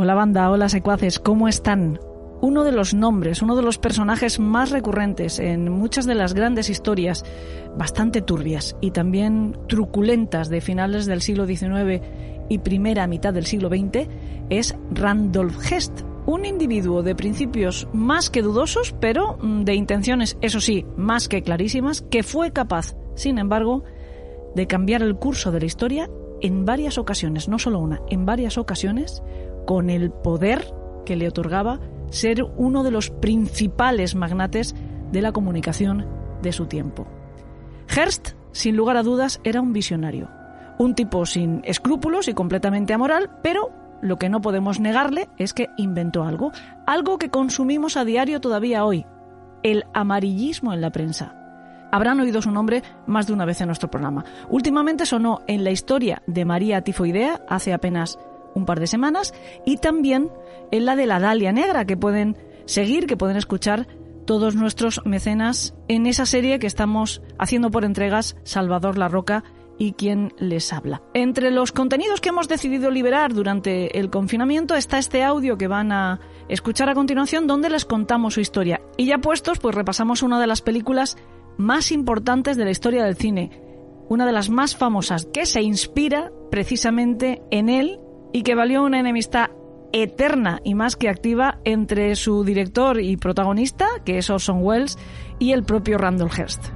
Hola banda, hola secuaces, ¿cómo están? Uno de los nombres, uno de los personajes más recurrentes en muchas de las grandes historias, bastante turbias y también truculentas de finales del siglo XIX y primera mitad del siglo XX, es Randolph Hearst, un individuo de principios más que dudosos, pero mm, de intenciones, eso sí, más que clarísimas, que fue capaz, sin embargo, de cambiar el curso de la historia en varias ocasiones, no solo una, en varias ocasiones, con el poder que le otorgaba ser uno de los principales magnates de la comunicación de su tiempo. Hearst, sin lugar a dudas, era un visionario, un tipo sin escrúpulos y completamente amoral, pero lo que no podemos negarle es que inventó algo, algo que consumimos a diario todavía hoy, el amarillismo en la prensa. Habrán oído su nombre más de una vez en nuestro programa. Últimamente sonó en la historia de María Tifoidea hace apenas un par de semanas y también en la de la Dalia Negra que pueden seguir, que pueden escuchar todos nuestros mecenas en esa serie que estamos haciendo por entregas Salvador La Roca y quien les habla. Entre los contenidos que hemos decidido liberar durante el confinamiento está este audio que van a escuchar a continuación donde les contamos su historia. Y ya puestos, pues repasamos una de las películas más importantes de la historia del cine, una de las más famosas que se inspira precisamente en él y que valió una enemistad eterna y más que activa entre su director y protagonista, que es Orson Welles, y el propio Randall Hearst.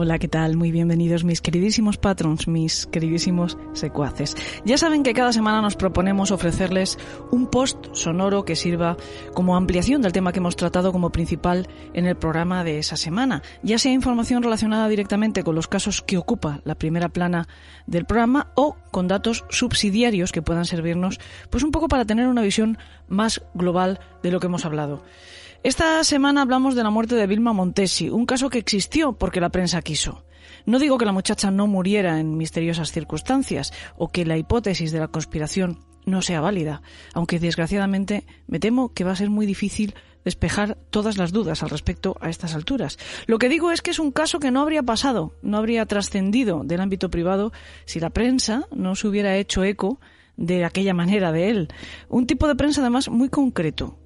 Hola, ¿qué tal? Muy bienvenidos mis queridísimos patrons, mis queridísimos secuaces. Ya saben que cada semana nos proponemos ofrecerles un post sonoro que sirva como ampliación del tema que hemos tratado como principal en el programa de esa semana, ya sea información relacionada directamente con los casos que ocupa la primera plana del programa o con datos subsidiarios que puedan servirnos pues un poco para tener una visión más global de lo que hemos hablado. Esta semana hablamos de la muerte de Vilma Montesi, un caso que existió porque la prensa quiso. No digo que la muchacha no muriera en misteriosas circunstancias o que la hipótesis de la conspiración no sea válida, aunque desgraciadamente me temo que va a ser muy difícil despejar todas las dudas al respecto a estas alturas. Lo que digo es que es un caso que no habría pasado, no habría trascendido del ámbito privado si la prensa no se hubiera hecho eco de aquella manera de él. Un tipo de prensa además muy concreto,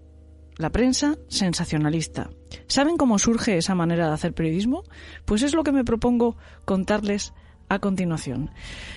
la prensa sensacionalista. ¿Saben cómo surge esa manera de hacer periodismo? Pues es lo que me propongo contarles a continuación.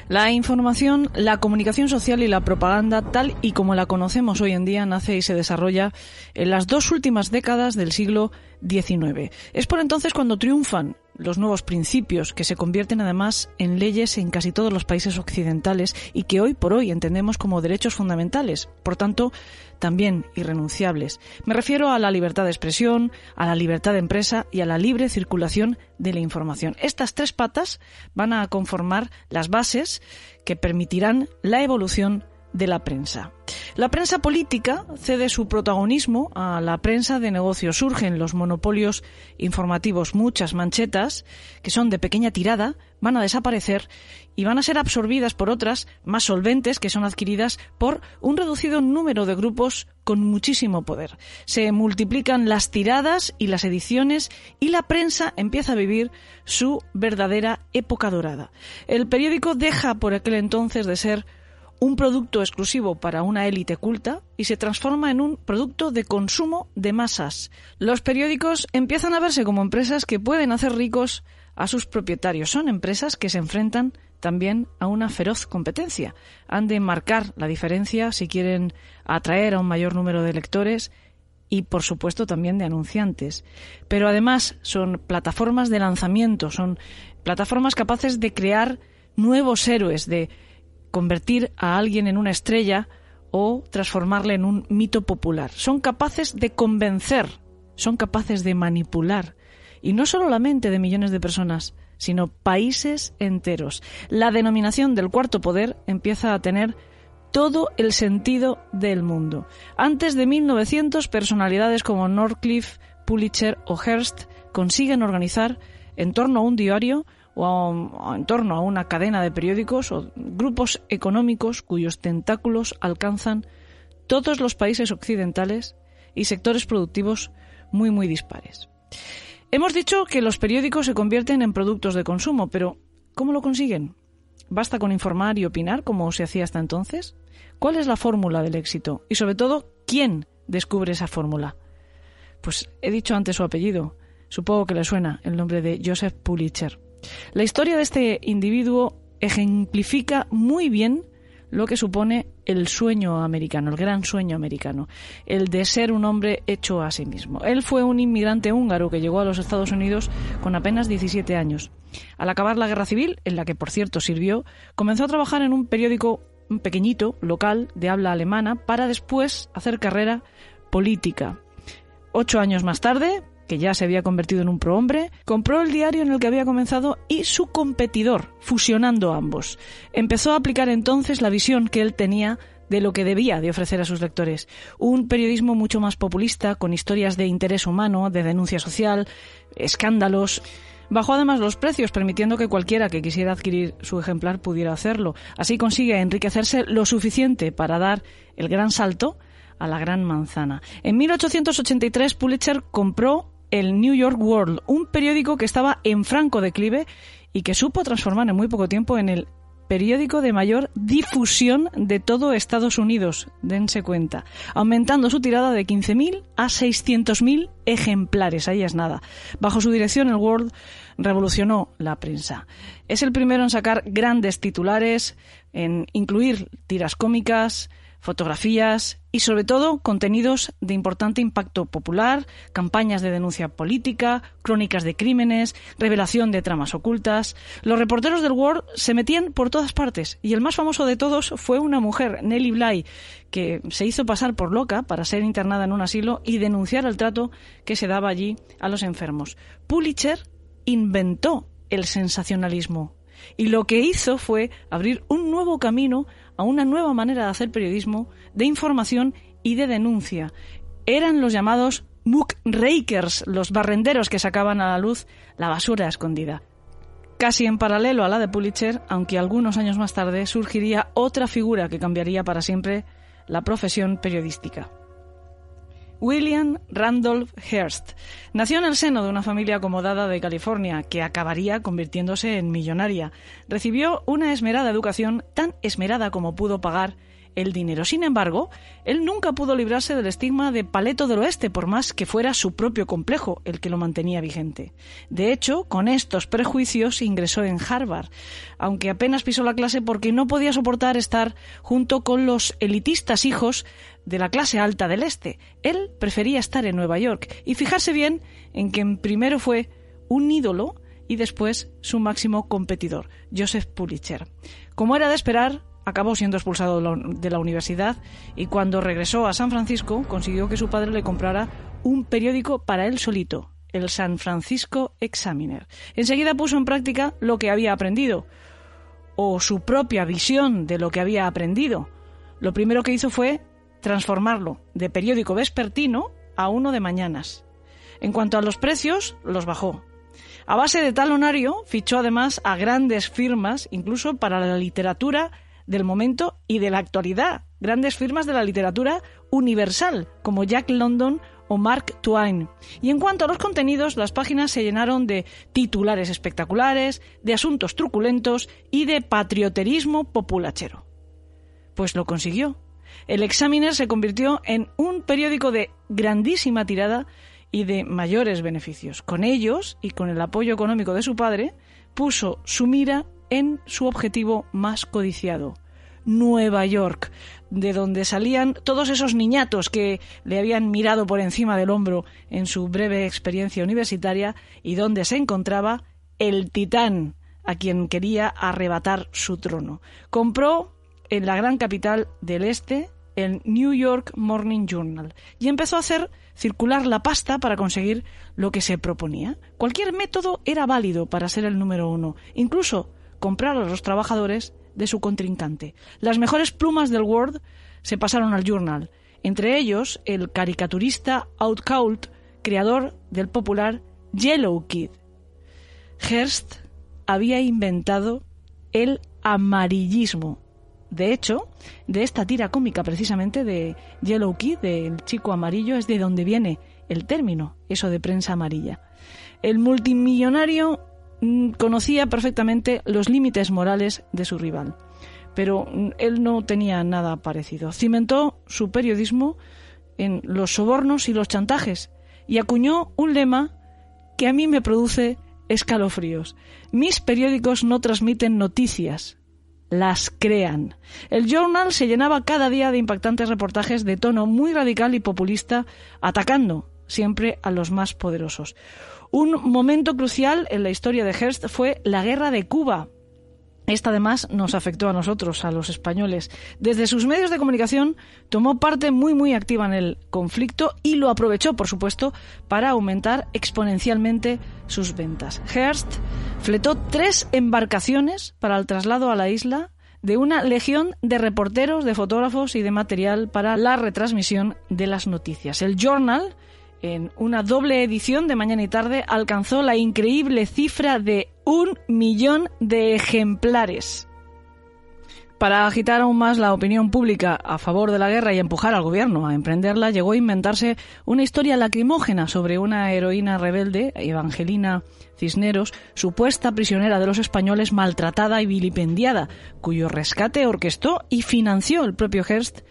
La información, la comunicación social y la propaganda, tal y como la conocemos hoy en día, nace y se desarrolla en las dos últimas décadas del siglo XIX. Es por entonces cuando triunfan los nuevos principios que se convierten además en leyes en casi todos los países occidentales y que hoy por hoy entendemos como derechos fundamentales, por tanto, también irrenunciables. Me refiero a la libertad de expresión, a la libertad de empresa y a la libre circulación de la información. Estas tres patas van a conformar las bases que permitirán la evolución de la prensa. La prensa política cede su protagonismo a la prensa de negocios. Surgen los monopolios informativos, muchas manchetas que son de pequeña tirada, van a desaparecer y van a ser absorbidas por otras más solventes que son adquiridas por un reducido número de grupos con muchísimo poder. Se multiplican las tiradas y las ediciones y la prensa empieza a vivir su verdadera época dorada. El periódico deja por aquel entonces de ser un producto exclusivo para una élite culta y se transforma en un producto de consumo de masas. Los periódicos empiezan a verse como empresas que pueden hacer ricos a sus propietarios. Son empresas que se enfrentan también a una feroz competencia. Han de marcar la diferencia si quieren atraer a un mayor número de lectores y, por supuesto, también de anunciantes. Pero además son plataformas de lanzamiento, son plataformas capaces de crear nuevos héroes, de convertir a alguien en una estrella o transformarle en un mito popular. Son capaces de convencer, son capaces de manipular. Y no solo la mente de millones de personas, sino países enteros. La denominación del cuarto poder empieza a tener todo el sentido del mundo. Antes de 1900, personalidades como Northcliffe, Pulitzer o Hearst consiguen organizar en torno a un diario o, en torno a una cadena de periódicos o grupos económicos cuyos tentáculos alcanzan todos los países occidentales y sectores productivos muy muy dispares. Hemos dicho que los periódicos se convierten en productos de consumo, pero ¿cómo lo consiguen? ¿Basta con informar y opinar como se hacía hasta entonces? ¿Cuál es la fórmula del éxito? Y sobre todo, ¿quién descubre esa fórmula? Pues he dicho antes su apellido. Supongo que le suena el nombre de Joseph Pulitzer. La historia de este individuo ejemplifica muy bien lo que supone el sueño americano, el gran sueño americano, el de ser un hombre hecho a sí mismo. Él fue un inmigrante húngaro que llegó a los Estados Unidos con apenas 17 años. Al acabar la guerra civil, en la que por cierto sirvió, comenzó a trabajar en un periódico pequeñito, local, de habla alemana, para después hacer carrera política. Ocho años más tarde, que ya se había convertido en un prohombre, compró el diario en el que había comenzado y su competidor, fusionando ambos. Empezó a aplicar entonces la visión que él tenía de lo que debía de ofrecer a sus lectores. Un periodismo mucho más populista, con historias de interés humano, de denuncia social, escándalos. Bajó además los precios, permitiendo que cualquiera que quisiera adquirir su ejemplar pudiera hacerlo. Así consigue enriquecerse lo suficiente para dar el gran salto a la gran manzana. En 1883 Pulitzer compró el New York World, un periódico que estaba en franco declive y que supo transformar en muy poco tiempo en el periódico de mayor difusión de todo Estados Unidos, dense cuenta, aumentando su tirada de 15.000 a 600.000 ejemplares, ahí es nada. Bajo su dirección el World revolucionó la prensa. Es el primero en sacar grandes titulares, en incluir tiras cómicas, fotografías y sobre todo contenidos de importante impacto popular, campañas de denuncia política, crónicas de crímenes, revelación de tramas ocultas. Los reporteros del World se metían por todas partes y el más famoso de todos fue una mujer, Nellie Bly, que se hizo pasar por loca para ser internada en un asilo y denunciar el trato que se daba allí a los enfermos. Pulitzer inventó el sensacionalismo y lo que hizo fue abrir un nuevo camino a una nueva manera de hacer periodismo, de información y de denuncia. Eran los llamados muckrakers, los barrenderos que sacaban a la luz la basura escondida. Casi en paralelo a la de Pulitzer, aunque algunos años más tarde surgiría otra figura que cambiaría para siempre la profesión periodística. William Randolph Hearst. Nació en el seno de una familia acomodada de California, que acabaría convirtiéndose en millonaria. Recibió una esmerada educación, tan esmerada como pudo pagar el dinero. Sin embargo, él nunca pudo librarse del estigma de paleto del oeste, por más que fuera su propio complejo el que lo mantenía vigente. De hecho, con estos prejuicios ingresó en Harvard, aunque apenas pisó la clase porque no podía soportar estar junto con los elitistas hijos de la clase alta del este. Él prefería estar en Nueva York y fijarse bien en quien primero fue un ídolo y después su máximo competidor, Joseph Pulitzer. Como era de esperar, acabó siendo expulsado de la universidad y cuando regresó a San Francisco consiguió que su padre le comprara un periódico para él solito, el San Francisco Examiner. Enseguida puso en práctica lo que había aprendido, o su propia visión de lo que había aprendido. Lo primero que hizo fue transformarlo de periódico vespertino a uno de mañanas. En cuanto a los precios, los bajó. A base de talonario, fichó además a grandes firmas, incluso para la literatura del momento y de la actualidad. Grandes firmas de la literatura universal, como Jack London o Mark Twain. Y en cuanto a los contenidos, las páginas se llenaron de titulares espectaculares, de asuntos truculentos y de patrioterismo populachero. Pues lo consiguió. El Examiner se convirtió en un periódico de grandísima tirada y de mayores beneficios. Con ellos, y con el apoyo económico de su padre, puso su mira en su objetivo más codiciado, Nueva York, de donde salían todos esos niñatos que le habían mirado por encima del hombro en su breve experiencia universitaria y donde se encontraba el titán a quien quería arrebatar su trono. Compró en la gran capital del este el New York Morning Journal y empezó a hacer circular la pasta para conseguir lo que se proponía. Cualquier método era válido para ser el número uno, incluso comprar a los trabajadores de su contrincante. Las mejores plumas del World se pasaron al Journal, entre ellos el caricaturista Outcault, creador del popular Yellow Kid. Hearst había inventado el amarillismo. De hecho, de esta tira cómica precisamente de Yellow Kid, del chico amarillo, es de donde viene el término, eso de prensa amarilla. El multimillonario mm, conocía perfectamente los límites morales de su rival. Pero mm, él no tenía nada parecido. Cimentó su periodismo en los sobornos y los chantajes y acuñó un lema que a mí me produce escalofríos. Mis periódicos no transmiten noticias, las crean. El Journal se llenaba cada día de impactantes reportajes de tono muy radical y populista, atacando siempre a los más poderosos. Un momento crucial en la historia de Hearst fue la guerra de Cuba, esta además nos afectó a nosotros, a los españoles. Desde sus medios de comunicación tomó parte muy muy activa en el conflicto y lo aprovechó, por supuesto, para aumentar exponencialmente sus ventas. Hearst fletó tres embarcaciones para el traslado a la isla de una legión de reporteros, de fotógrafos y de material para la retransmisión de las noticias. El Journal en una doble edición de mañana y tarde, alcanzó la increíble cifra de un millón de ejemplares. Para agitar aún más la opinión pública a favor de la guerra y empujar al gobierno a emprenderla, llegó a inventarse una historia lacrimógena sobre una heroína rebelde, Evangelina Cisneros, supuesta prisionera de los españoles maltratada y vilipendiada, cuyo rescate orquestó y financió el propio Hearst,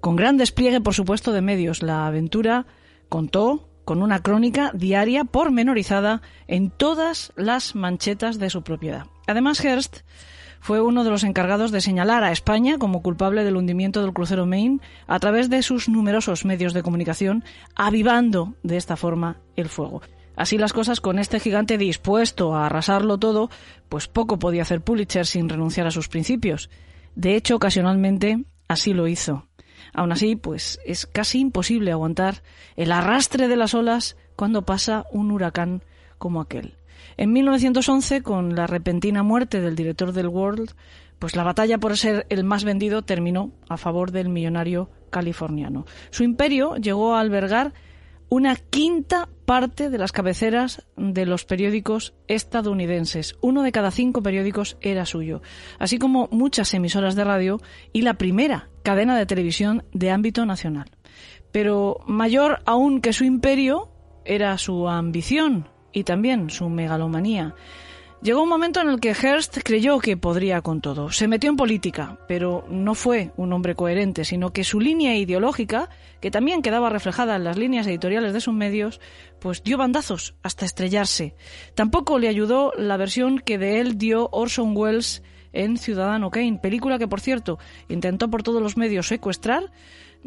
con gran despliegue, por supuesto, de medios. La aventura Contó con una crónica diaria pormenorizada en todas las manchetas de su propiedad. Además, Hearst fue uno de los encargados de señalar a España como culpable del hundimiento del crucero Maine a través de sus numerosos medios de comunicación, avivando de esta forma el fuego. Así las cosas con este gigante dispuesto a arrasarlo todo, pues poco podía hacer Pulitzer sin renunciar a sus principios. De hecho, ocasionalmente así lo hizo. Aún así, pues es casi imposible aguantar el arrastre de las olas cuando pasa un huracán como aquel. En 1911, con la repentina muerte del director del World, pues la batalla por ser el más vendido terminó a favor del millonario californiano. Su imperio llegó a albergar una quinta parte de las cabeceras de los periódicos estadounidenses. Uno de cada cinco periódicos era suyo, así como muchas emisoras de radio y la primera cadena de televisión de ámbito nacional. Pero mayor aún que su imperio era su ambición y también su megalomanía. Llegó un momento en el que Hearst creyó que podría con todo. Se metió en política, pero no fue un hombre coherente, sino que su línea ideológica, que también quedaba reflejada en las líneas editoriales de sus medios, pues dio bandazos hasta estrellarse. Tampoco le ayudó la versión que de él dio Orson Welles en Ciudadano Kane, película que, por cierto, intentó por todos los medios secuestrar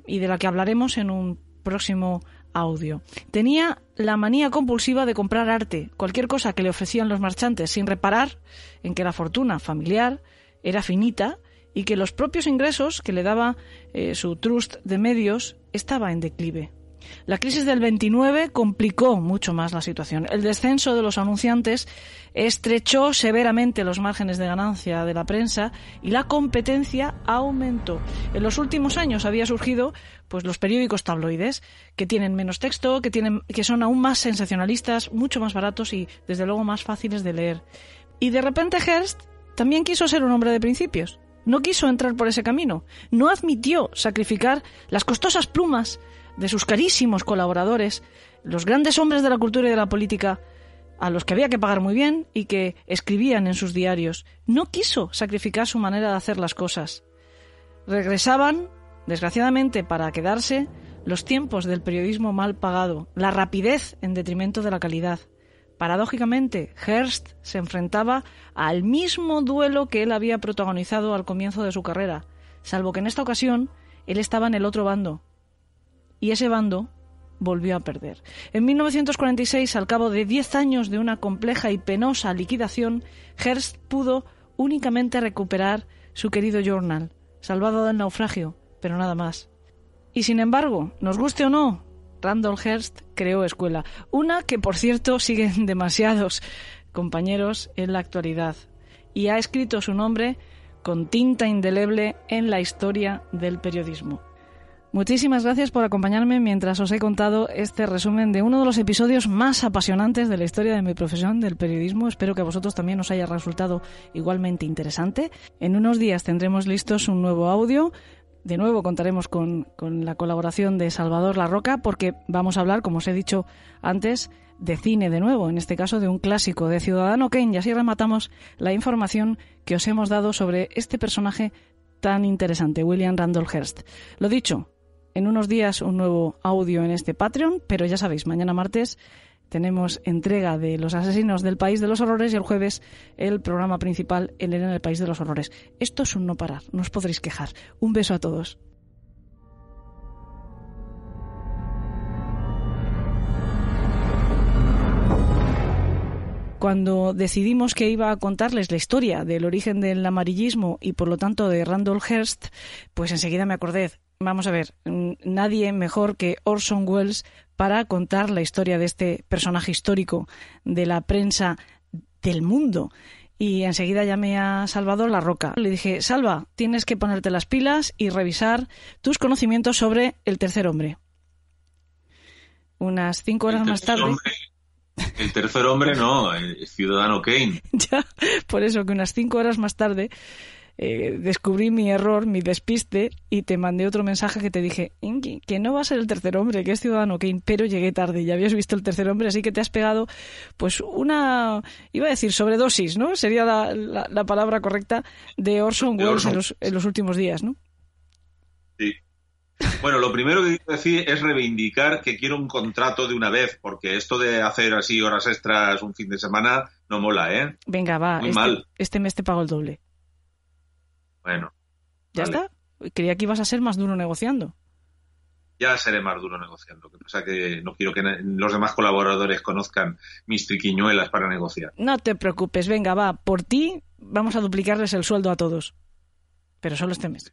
y de la que hablaremos en un próximo audio. Tenía la manía compulsiva de comprar arte, cualquier cosa que le ofrecían los marchantes, sin reparar en que la fortuna familiar era finita y que los propios ingresos que le daba eh, su trust de medios estaba en declive. La crisis del 29 complicó mucho más la situación. El descenso de los anunciantes estrechó severamente los márgenes de ganancia de la prensa y la competencia aumentó. En los últimos años había surgido pues los periódicos tabloides que tienen menos texto, que tienen que son aún más sensacionalistas, mucho más baratos y desde luego más fáciles de leer. Y de repente Hearst también quiso ser un hombre de principios. No quiso entrar por ese camino. No admitió sacrificar las costosas plumas de sus carísimos colaboradores, los grandes hombres de la cultura y de la política, a los que había que pagar muy bien y que escribían en sus diarios. No quiso sacrificar su manera de hacer las cosas. Regresaban, desgraciadamente, para quedarse los tiempos del periodismo mal pagado, la rapidez en detrimento de la calidad. Paradójicamente, Hearst se enfrentaba al mismo duelo que él había protagonizado al comienzo de su carrera, salvo que en esta ocasión él estaba en el otro bando, y ese bando volvió a perder. En 1946, al cabo de diez años de una compleja y penosa liquidación, Hearst pudo únicamente recuperar su querido journal, salvado del naufragio, pero nada más. Y sin embargo, nos guste o no, Randall Hearst creó escuela, una que por cierto siguen demasiados compañeros en la actualidad, y ha escrito su nombre con tinta indeleble en la historia del periodismo. Muchísimas gracias por acompañarme mientras os he contado este resumen de uno de los episodios más apasionantes de la historia de mi profesión del periodismo. Espero que a vosotros también os haya resultado igualmente interesante. En unos días tendremos listos un nuevo audio. De nuevo contaremos con, con la colaboración de Salvador La Roca porque vamos a hablar, como os he dicho antes, de cine de nuevo, en este caso de un clásico de Ciudadano Kane. Y así rematamos la información que os hemos dado sobre este personaje tan interesante, William Randolph Hearst. Lo dicho, en unos días un nuevo audio en este Patreon, pero ya sabéis, mañana martes tenemos entrega de Los Asesinos del País de los Horrores y el jueves el programa principal, El en el País de los Horrores. Esto es un no parar, no os podréis quejar. Un beso a todos. cuando decidimos que iba a contarles la historia del origen del amarillismo y por lo tanto de Randolph Hearst, pues enseguida me acordé, vamos a ver, nadie mejor que Orson Welles para contar la historia de este personaje histórico de la prensa del mundo. Y enseguida llamé a Salvador La Roca. Le dije, Salva, tienes que ponerte las pilas y revisar tus conocimientos sobre el tercer hombre. Unas cinco horas más tarde. El tercer hombre no, el ciudadano Kane. ya, por eso que unas cinco horas más tarde eh, descubrí mi error, mi despiste y te mandé otro mensaje que te dije que no va a ser el tercer hombre, que es Ciudadano Kane, pero llegué tarde y habías visto el tercer hombre, así que te has pegado pues una, iba a decir sobredosis, ¿no? Sería la, palabra correcta de Orson Welles en los, en los últimos días, ¿no? Sí, bueno, lo primero que quiero decir es reivindicar que quiero un contrato de una vez, porque esto de hacer así horas extras un fin de semana no mola, ¿eh? Venga, va. Muy este, mal. este mes te pago el doble. Bueno. ¿Ya está? Creía que ibas a ser más duro negociando. Ya seré más duro negociando. Lo que pasa que no quiero que los demás colaboradores conozcan mis triquiñuelas para negociar. No te preocupes, venga, va. Por ti vamos a duplicarles el sueldo a todos. Pero solo este mes.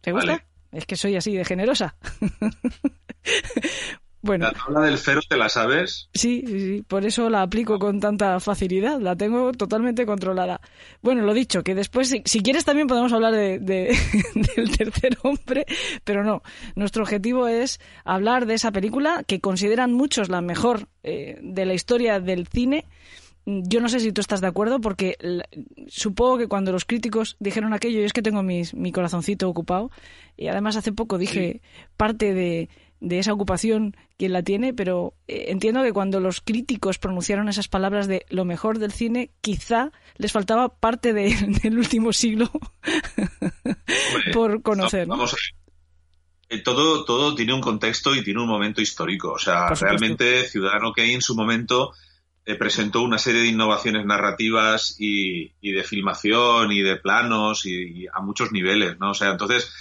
¿Te gusta? Es que soy así de generosa. bueno. ¿La tabla del cero te la sabes? Sí, sí, sí, por eso la aplico con tanta facilidad, la tengo totalmente controlada. Bueno, lo dicho, que después, si, quieres también podemos hablar de, del tercer hombre, pero no, nuestro objetivo es hablar de esa película que consideran muchos la mejor eh, de la historia del cine yo no sé si tú estás de acuerdo porque supongo que cuando los críticos dijeron aquello, yo es que tengo mi corazoncito ocupado y además hace poco dije parte de, esa ocupación quien la tiene, pero eh, entiendo que cuando los críticos pronunciaron esas palabras de lo mejor del cine, quizá les faltaba parte del último siglo por conocer. Vamos a ver. Eh, todo, todo tiene un contexto y tiene un momento histórico. O sea, realmente Ciudadano Kane en su momento eh, presentó una serie de innovaciones narrativas y, de filmación y de planos y, a muchos niveles, ¿no? O sea, entonces,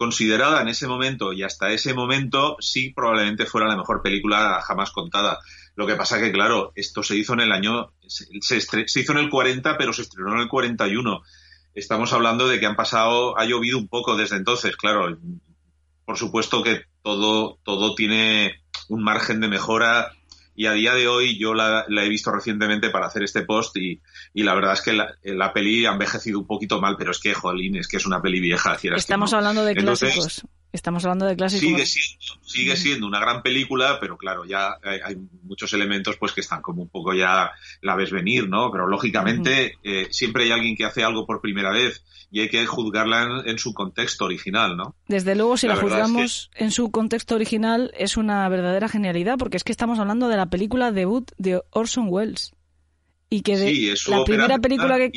considerada en ese momento y hasta ese momento, sí probablemente fuera la mejor película jamás contada. Lo que pasa que, claro, esto se hizo en el año, se, hizo en el 40, pero se estrenó en el 41. Estamos hablando de que han pasado, ha llovido un poco desde entonces, claro. Por supuesto que todo, todo tiene un margen de mejora y a día de hoy yo la, he visto recientemente para hacer este post y, la verdad es que la, peli ha envejecido un poquito mal, pero es que, jolín, es que es una peli vieja. Estamos hablando de clásicos. Estamos hablando de clásicos. Sigue siendo, sigue siendo una gran película, pero claro, ya hay, muchos elementos pues que están como un poco ya la ves venir, ¿no? Pero lógicamente eh, siempre hay alguien que hace algo por primera vez y hay que juzgarla en, su contexto original, ¿no? Desde luego, si la, juzgamos en su contexto original, es una verdadera genialidad, porque es que estamos hablando de la película debut de Orson Welles. Y que de la primera película que...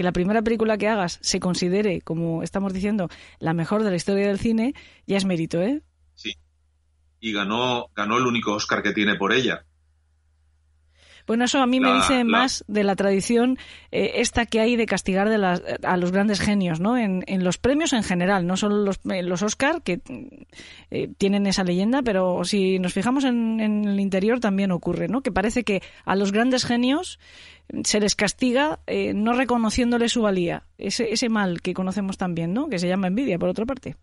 que la primera película que hagas se considere, como estamos diciendo, la mejor de la historia del cine, ya es mérito, ¿eh? Sí. Y ganó, ganó el único Oscar que tiene por ella. Bueno, eso a mí me dice más de la tradición eh, esta que hay de castigar de a los grandes genios, ¿no? En, los premios en general, no solo los, los Oscar, que eh, tienen esa leyenda, pero si nos fijamos en, el interior también ocurre, ¿no? Que parece que a los grandes genios se les castiga eh, no reconociéndole su valía, ese, ese mal que conocemos también, ¿no? Que se llama envidia, por otra parte.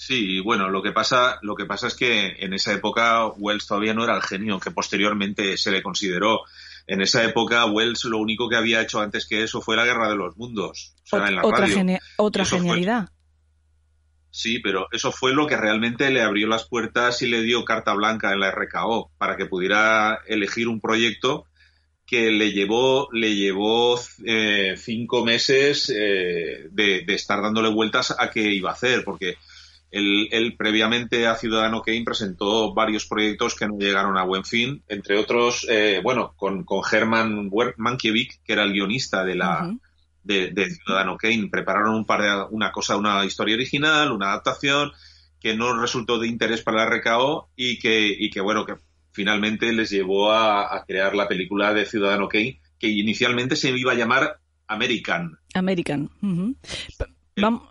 Sí, bueno, lo que pasa, lo que pasa es que en esa época Wells todavía no era el genio que posteriormente se le consideró. En esa época Wells lo único que había hecho antes que eso fue la Guerra de los Mundos. otra, otra genialidad. Sí, pero eso fue lo que realmente le abrió las puertas y le dio carta blanca en la RKO para que pudiera elegir un proyecto que le llevó, le llevó eh, cinco meses eh, de, de, estar dándole vueltas a qué iba a hacer, porque Él, previamente a Ciudadano Kane presentó varios proyectos que no llegaron a buen fin, entre otros, eh, bueno, con, con Herman Mankiewicz, que era el guionista de la de, Ciudadano Kane. Prepararon un par de, una cosa, una historia original, una adaptación que no resultó de interés para la RKO y que, y que bueno, que finalmente les llevó a, crear la película de Ciudadano Kane, que inicialmente se iba a llamar American. American.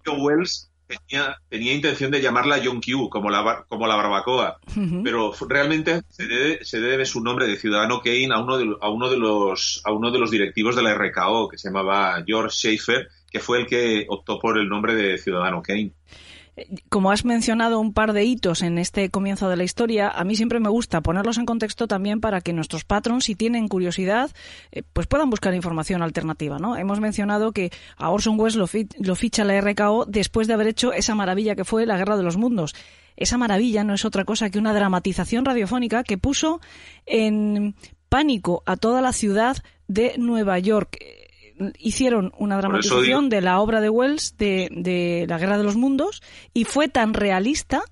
Wells tenía, tenía intención de llamarla John Q, como la, como la barbacoa, pero realmente se debe, se debe, su nombre de Ciudadano Kane a uno de, a uno de los a uno de los directivos de la RKO que se llamaba George Schaefer, que fue el que optó por el nombre de Ciudadano Kane como has mencionado un par de hitos en este comienzo de la historia, a mí siempre me gusta ponerlos en contexto también para que nuestros patrons, si tienen curiosidad, eh, pues puedan buscar información alternativa, ¿no? Hemos mencionado que a Orson Welles lo, ficha la RKO después de haber hecho esa maravilla que fue la Guerra de los Mundos. Esa maravilla no es otra cosa que una dramatización radiofónica que puso en pánico a toda la ciudad de Nueva York hicieron una dramatización de la obra de Wells de, de La Guerra de los Mundos y fue tan realista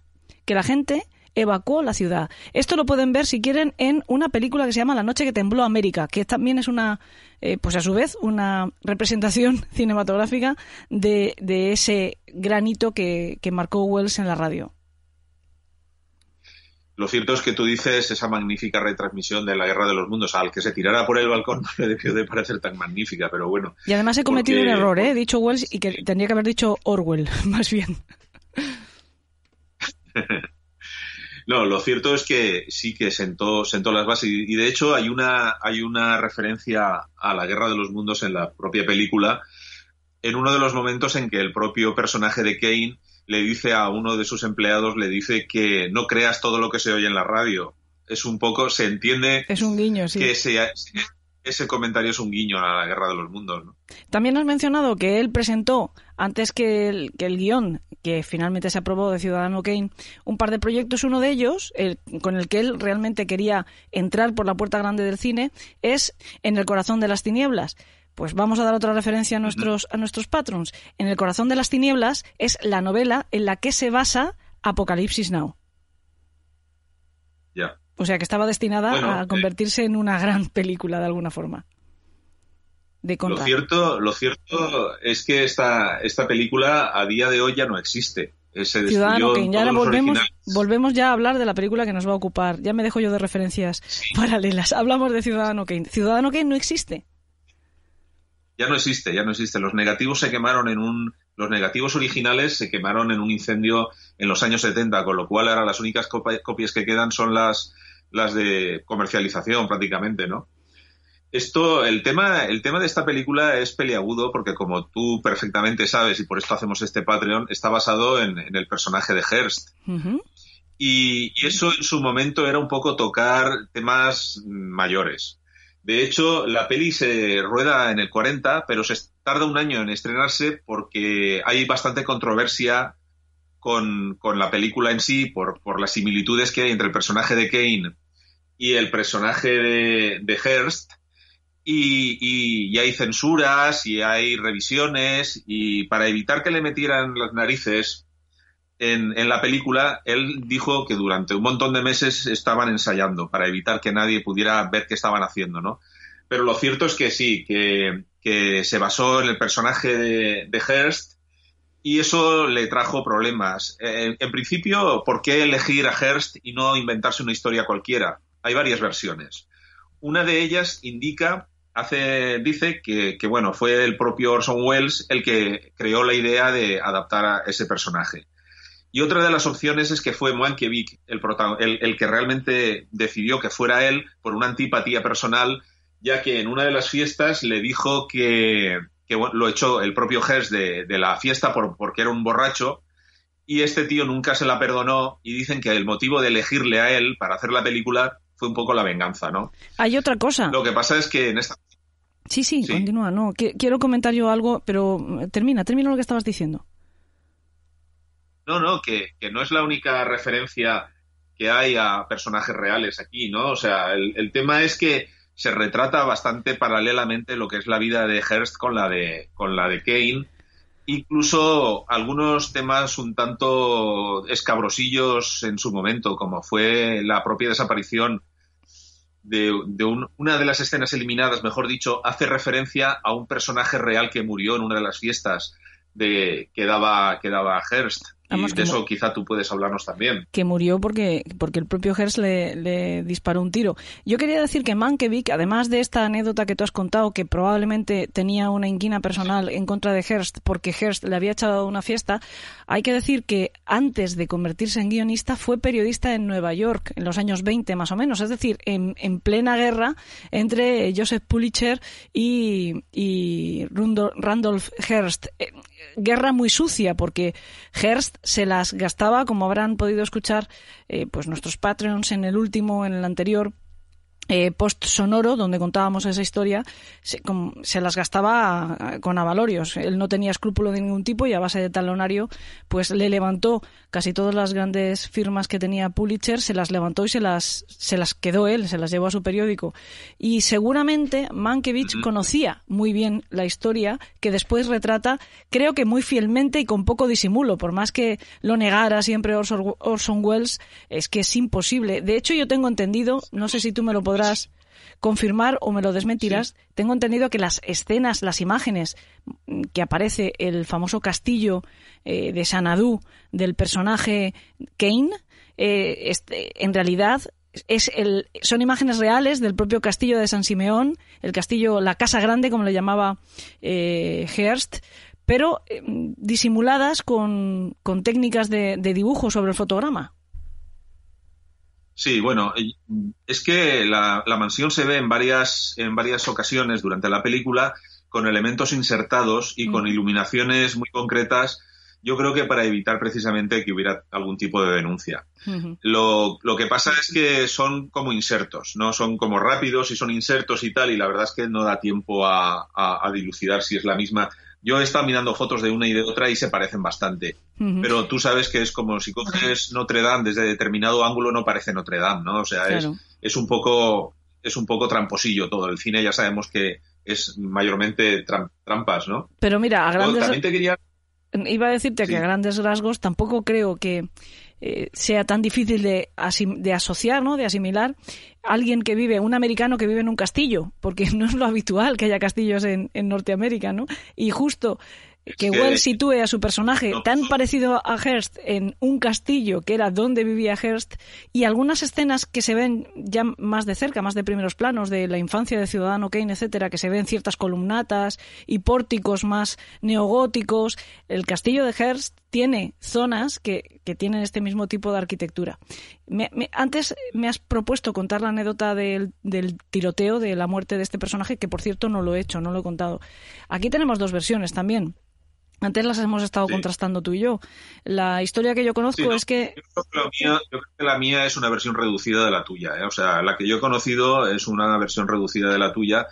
que la gente evacuó la ciudad. Esto lo pueden ver si quieren en una película que se llama La noche que tembló América, que también es una, eh, pues a su vez, una representación cinematográfica de, de ese granito que, que marcó Wells en la radio. Lo cierto es que tú dices esa magnífica retransmisión de la Guerra de los Mundos, al que se tirara por el balcón no le debió de parecer tan magnífica, pero bueno. Y además he cometido un error, ¿eh? he dicho Wells y que tendría que haber dicho Orwell, más bien. no, lo cierto es que sí que sentó, sentó las bases y, de hecho hay una, hay una referencia a la Guerra de los Mundos en la propia película en uno de los momentos en que el propio personaje de Kane le dice a uno de sus empleados, le dice que no creas todo lo que se oye en la radio. Es un poco, se entiende es un guiño, sí. que ese, ese comentario es un guiño a la guerra de los mundos. ¿no? También has mencionado que él presentó, antes que el, que el guion que finalmente se aprobó de Ciudadano Kane, un par de proyectos. Uno de ellos, el, con el que él realmente quería entrar por la puerta grande del cine, es En el corazón de las tinieblas pues vamos a dar otra referencia a nuestros, a nuestros patrons. En el corazón de las tinieblas es la novela en la que se basa Apocalipsis Now. Ya. O sea que estaba destinada a eh, convertirse en una gran película de alguna forma. De lo cierto, lo cierto es que esta, esta película a día de hoy ya no existe. Se Ciudadano Kane, ya volvemos, volvemos ya a hablar de la película que nos va a ocupar. Ya me dejo yo de referencias paralelas. Hablamos de Ciudadano Kane. Ciudadano Kane no existe ya no existe, ya no existe. Los negativos se quemaron en un, los negativos originales se quemaron en un incendio en los años 70, con lo cual ahora las únicas copias que quedan son las, las de comercialización prácticamente, ¿no? Esto, el tema, el tema de esta película es peliagudo porque como tú perfectamente sabes y por esto hacemos este Patreon, está basado en, el personaje de Hearst. y, y, eso en su momento era un poco tocar temas mayores. De hecho, la peli se rueda en el 40, pero se tarda un año en estrenarse porque hay bastante controversia con, la película en sí por, las similitudes que hay entre el personaje de Kane y el personaje de, de Hearst. Y, hay censuras y hay revisiones y para evitar que le metieran las narices en, la película, él dijo que durante un montón de meses estaban ensayando para evitar que nadie pudiera ver qué estaban haciendo, ¿no? Pero lo cierto es que sí, que, se basó en el personaje de, de, Hearst y eso le trajo problemas. En, en, principio, ¿por qué elegir a Hearst y no inventarse una historia cualquiera? Hay varias versiones. Una de ellas indica, hace, dice que, que bueno, fue el propio Orson Welles el que creó la idea de adaptar a ese personaje. Y otra de las opciones es que fue Mankiewicz el, el, el, que realmente decidió que fuera él por una antipatía personal, ya que en una de las fiestas le dijo que, lo echó el propio Hearst de, la fiesta por, porque era un borracho y este tío nunca se la perdonó y dicen que el motivo de elegirle a él para hacer la película fue un poco la venganza, ¿no? Hay otra cosa. Lo que pasa es que en esta... Sí, sí, continúa. No, quiero comentar yo algo, pero termina, termina lo que estabas diciendo. No, no, que, no es la única referencia que hay a personajes reales aquí, ¿no? O sea, el, tema es que se retrata bastante paralelamente lo que es la vida de Hearst con la de, con la de Kane. incluso algunos temas un tanto escabrosillos en su momento, como fue la propia desaparición de, una de las escenas eliminadas, mejor dicho, hace referencia a un personaje real que murió en una de las fiestas de, que, daba, que daba Hearst y de eso quizá tú puedes hablarnos también. Que murió porque, porque el propio Hearst le, disparó un tiro. Yo quería decir que Mankiewicz, además de esta anécdota que tú has contado, que probablemente tenía una inquina personal en contra de Hearst porque Hearst le había echado una fiesta, hay que decir que antes de convertirse en guionista fue periodista en Nueva York, en los años 20 más o menos, es decir, en, en plena guerra entre Joseph Pulitzer y, y Randolph Hearst. Eh, guerra muy sucia porque Hearst se las gastaba, como habrán podido escuchar eh, pues nuestros Patreons en el último, en el anterior, eh, post sonoro, donde contábamos esa historia, se, las gastaba con avalorios. Él no tenía escrúpulo de ningún tipo y a base de talonario, pues le levantó casi todas las grandes firmas que tenía Pulitzer, se las levantó y se las, se las quedó él, se las llevó a su periódico. Y seguramente Mankiewicz conocía muy bien la historia que después retrata, creo que muy fielmente y con poco disimulo, por más que lo negara siempre Orson Welles, es que es imposible. De hecho, yo tengo entendido, no sé si tú me lo podrás podrás confirmar o me lo desmentirás. Tengo entendido que las escenas, las imágenes que aparece el famoso castillo eh, de Sanadú del personaje Kane, eh, este, en realidad es el, son imágenes reales del propio castillo de San Simeón, el castillo, la casa grande, como le llamaba eh, Hearst, pero disimuladas con, con técnicas de dibujo sobre el fotograma. Sí, bueno, es que la, mansión se ve en varias, en varias ocasiones durante la película con elementos insertados y con iluminaciones muy concretas, yo creo que para evitar precisamente que hubiera algún tipo de denuncia. lo, lo, que pasa es que son como insertos, ¿no? Son como rápidos y son insertos y tal, y la verdad es que no da tiempo a, a dilucidar si es la misma. Yo he estado mirando fotos de una y de otra y se parecen bastante. Pero tú sabes que es como si coges Notre Dame desde determinado ángulo no parece Notre Dame, ¿no? O sea, es, es, un poco es un poco tramposillo todo. El cine ya sabemos que es mayormente trampas, ¿no? Pero mira, a grandes... Iba a decirte que a grandes rasgos tampoco creo que eh, sea tan difícil de, de, asociar, ¿no? de asimilar alguien que vive, un americano que vive en un castillo, porque no es lo habitual que haya castillos en, en Norteamérica, ¿no? Y justo que Wells sitúe a su personaje tan parecido a Hearst en un castillo que era donde vivía Hearst y algunas escenas que se ven ya más de cerca, más de primeros planos de la infancia de Ciudadano Kane, etcétera, que se ven ciertas columnatas y pórticos más neogóticos. El castillo de Hearst tiene zonas que, que tienen este mismo tipo de arquitectura. antes me has propuesto contar la anécdota del, del tiroteo, de la muerte de este personaje, que por cierto no lo he hecho, no lo he contado. Aquí tenemos dos versiones también. Antes las hemos estado contrastando tú y yo. La historia que yo conozco es que... Yo creo que, la mía, es una versión reducida de la tuya. ¿eh? O sea, la que yo he conocido es una versión reducida de la tuya,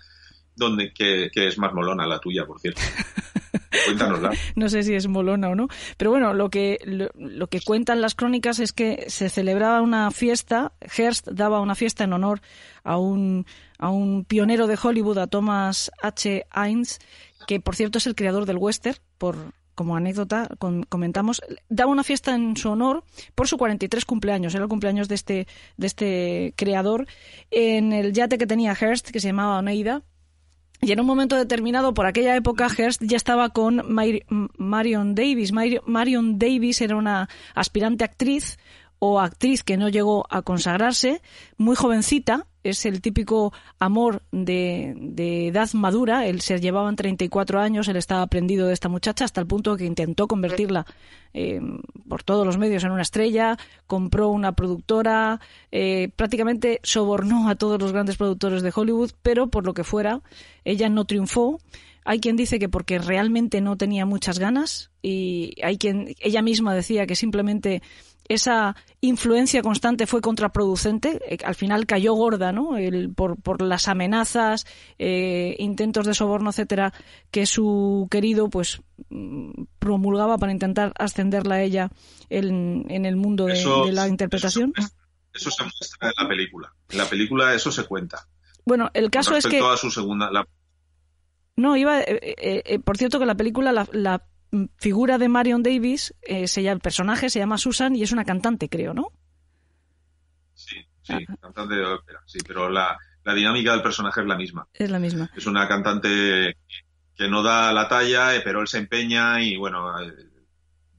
donde que, es más molona la tuya, por cierto. No sé si es molona o no. Pero bueno, lo que, lo, que cuentan las crónicas es que se celebraba una fiesta, Hearst daba una fiesta en honor a un, a un pionero de Hollywood, a Thomas H. Hines, que por cierto es el creador del western, por como anécdota comentamos, daba una fiesta en su honor por su 43 cumpleaños, era el cumpleaños de este, de este creador, en el yate que tenía Hearst, que se llamaba Oneida, y en un momento determinado, por aquella época, Hearst ya estaba con Marion Davis. Marion Davis era una aspirante actriz o actriz que no llegó a consagrarse, muy jovencita, es el típico amor de, edad madura, él se llevaban 34 años, él estaba aprendido de esta muchacha hasta el punto que intentó convertirla eh, por todos los medios en una estrella, compró una productora, eh, prácticamente sobornó a todos los grandes productores de Hollywood, pero por lo que fuera, ella no triunfó. Hay quien dice que porque realmente no tenía muchas ganas y hay quien ella misma decía que simplemente esa influencia constante fue contraproducente. Eh, al final cayó gorda, ¿no? El, por, por, las amenazas, eh, intentos de soborno, etcétera, que su querido, pues, mm, promulgaba para intentar ascenderla a ella en, en el mundo de, la interpretación. Eso, se muestra en la película. En la película eso se cuenta. Bueno, el caso es que. A su segunda, No, iba. Eh, por cierto, que la película la figura de Marion Davis, eh, se llama, el personaje se llama Susan y es una cantante, creo, ¿no? Sí, sí, ah. cantante de ópera, sí, pero la, la dinámica del personaje es la misma. Es la misma. Es una cantante que no da la talla, eh, pero él se empeña y bueno, eh,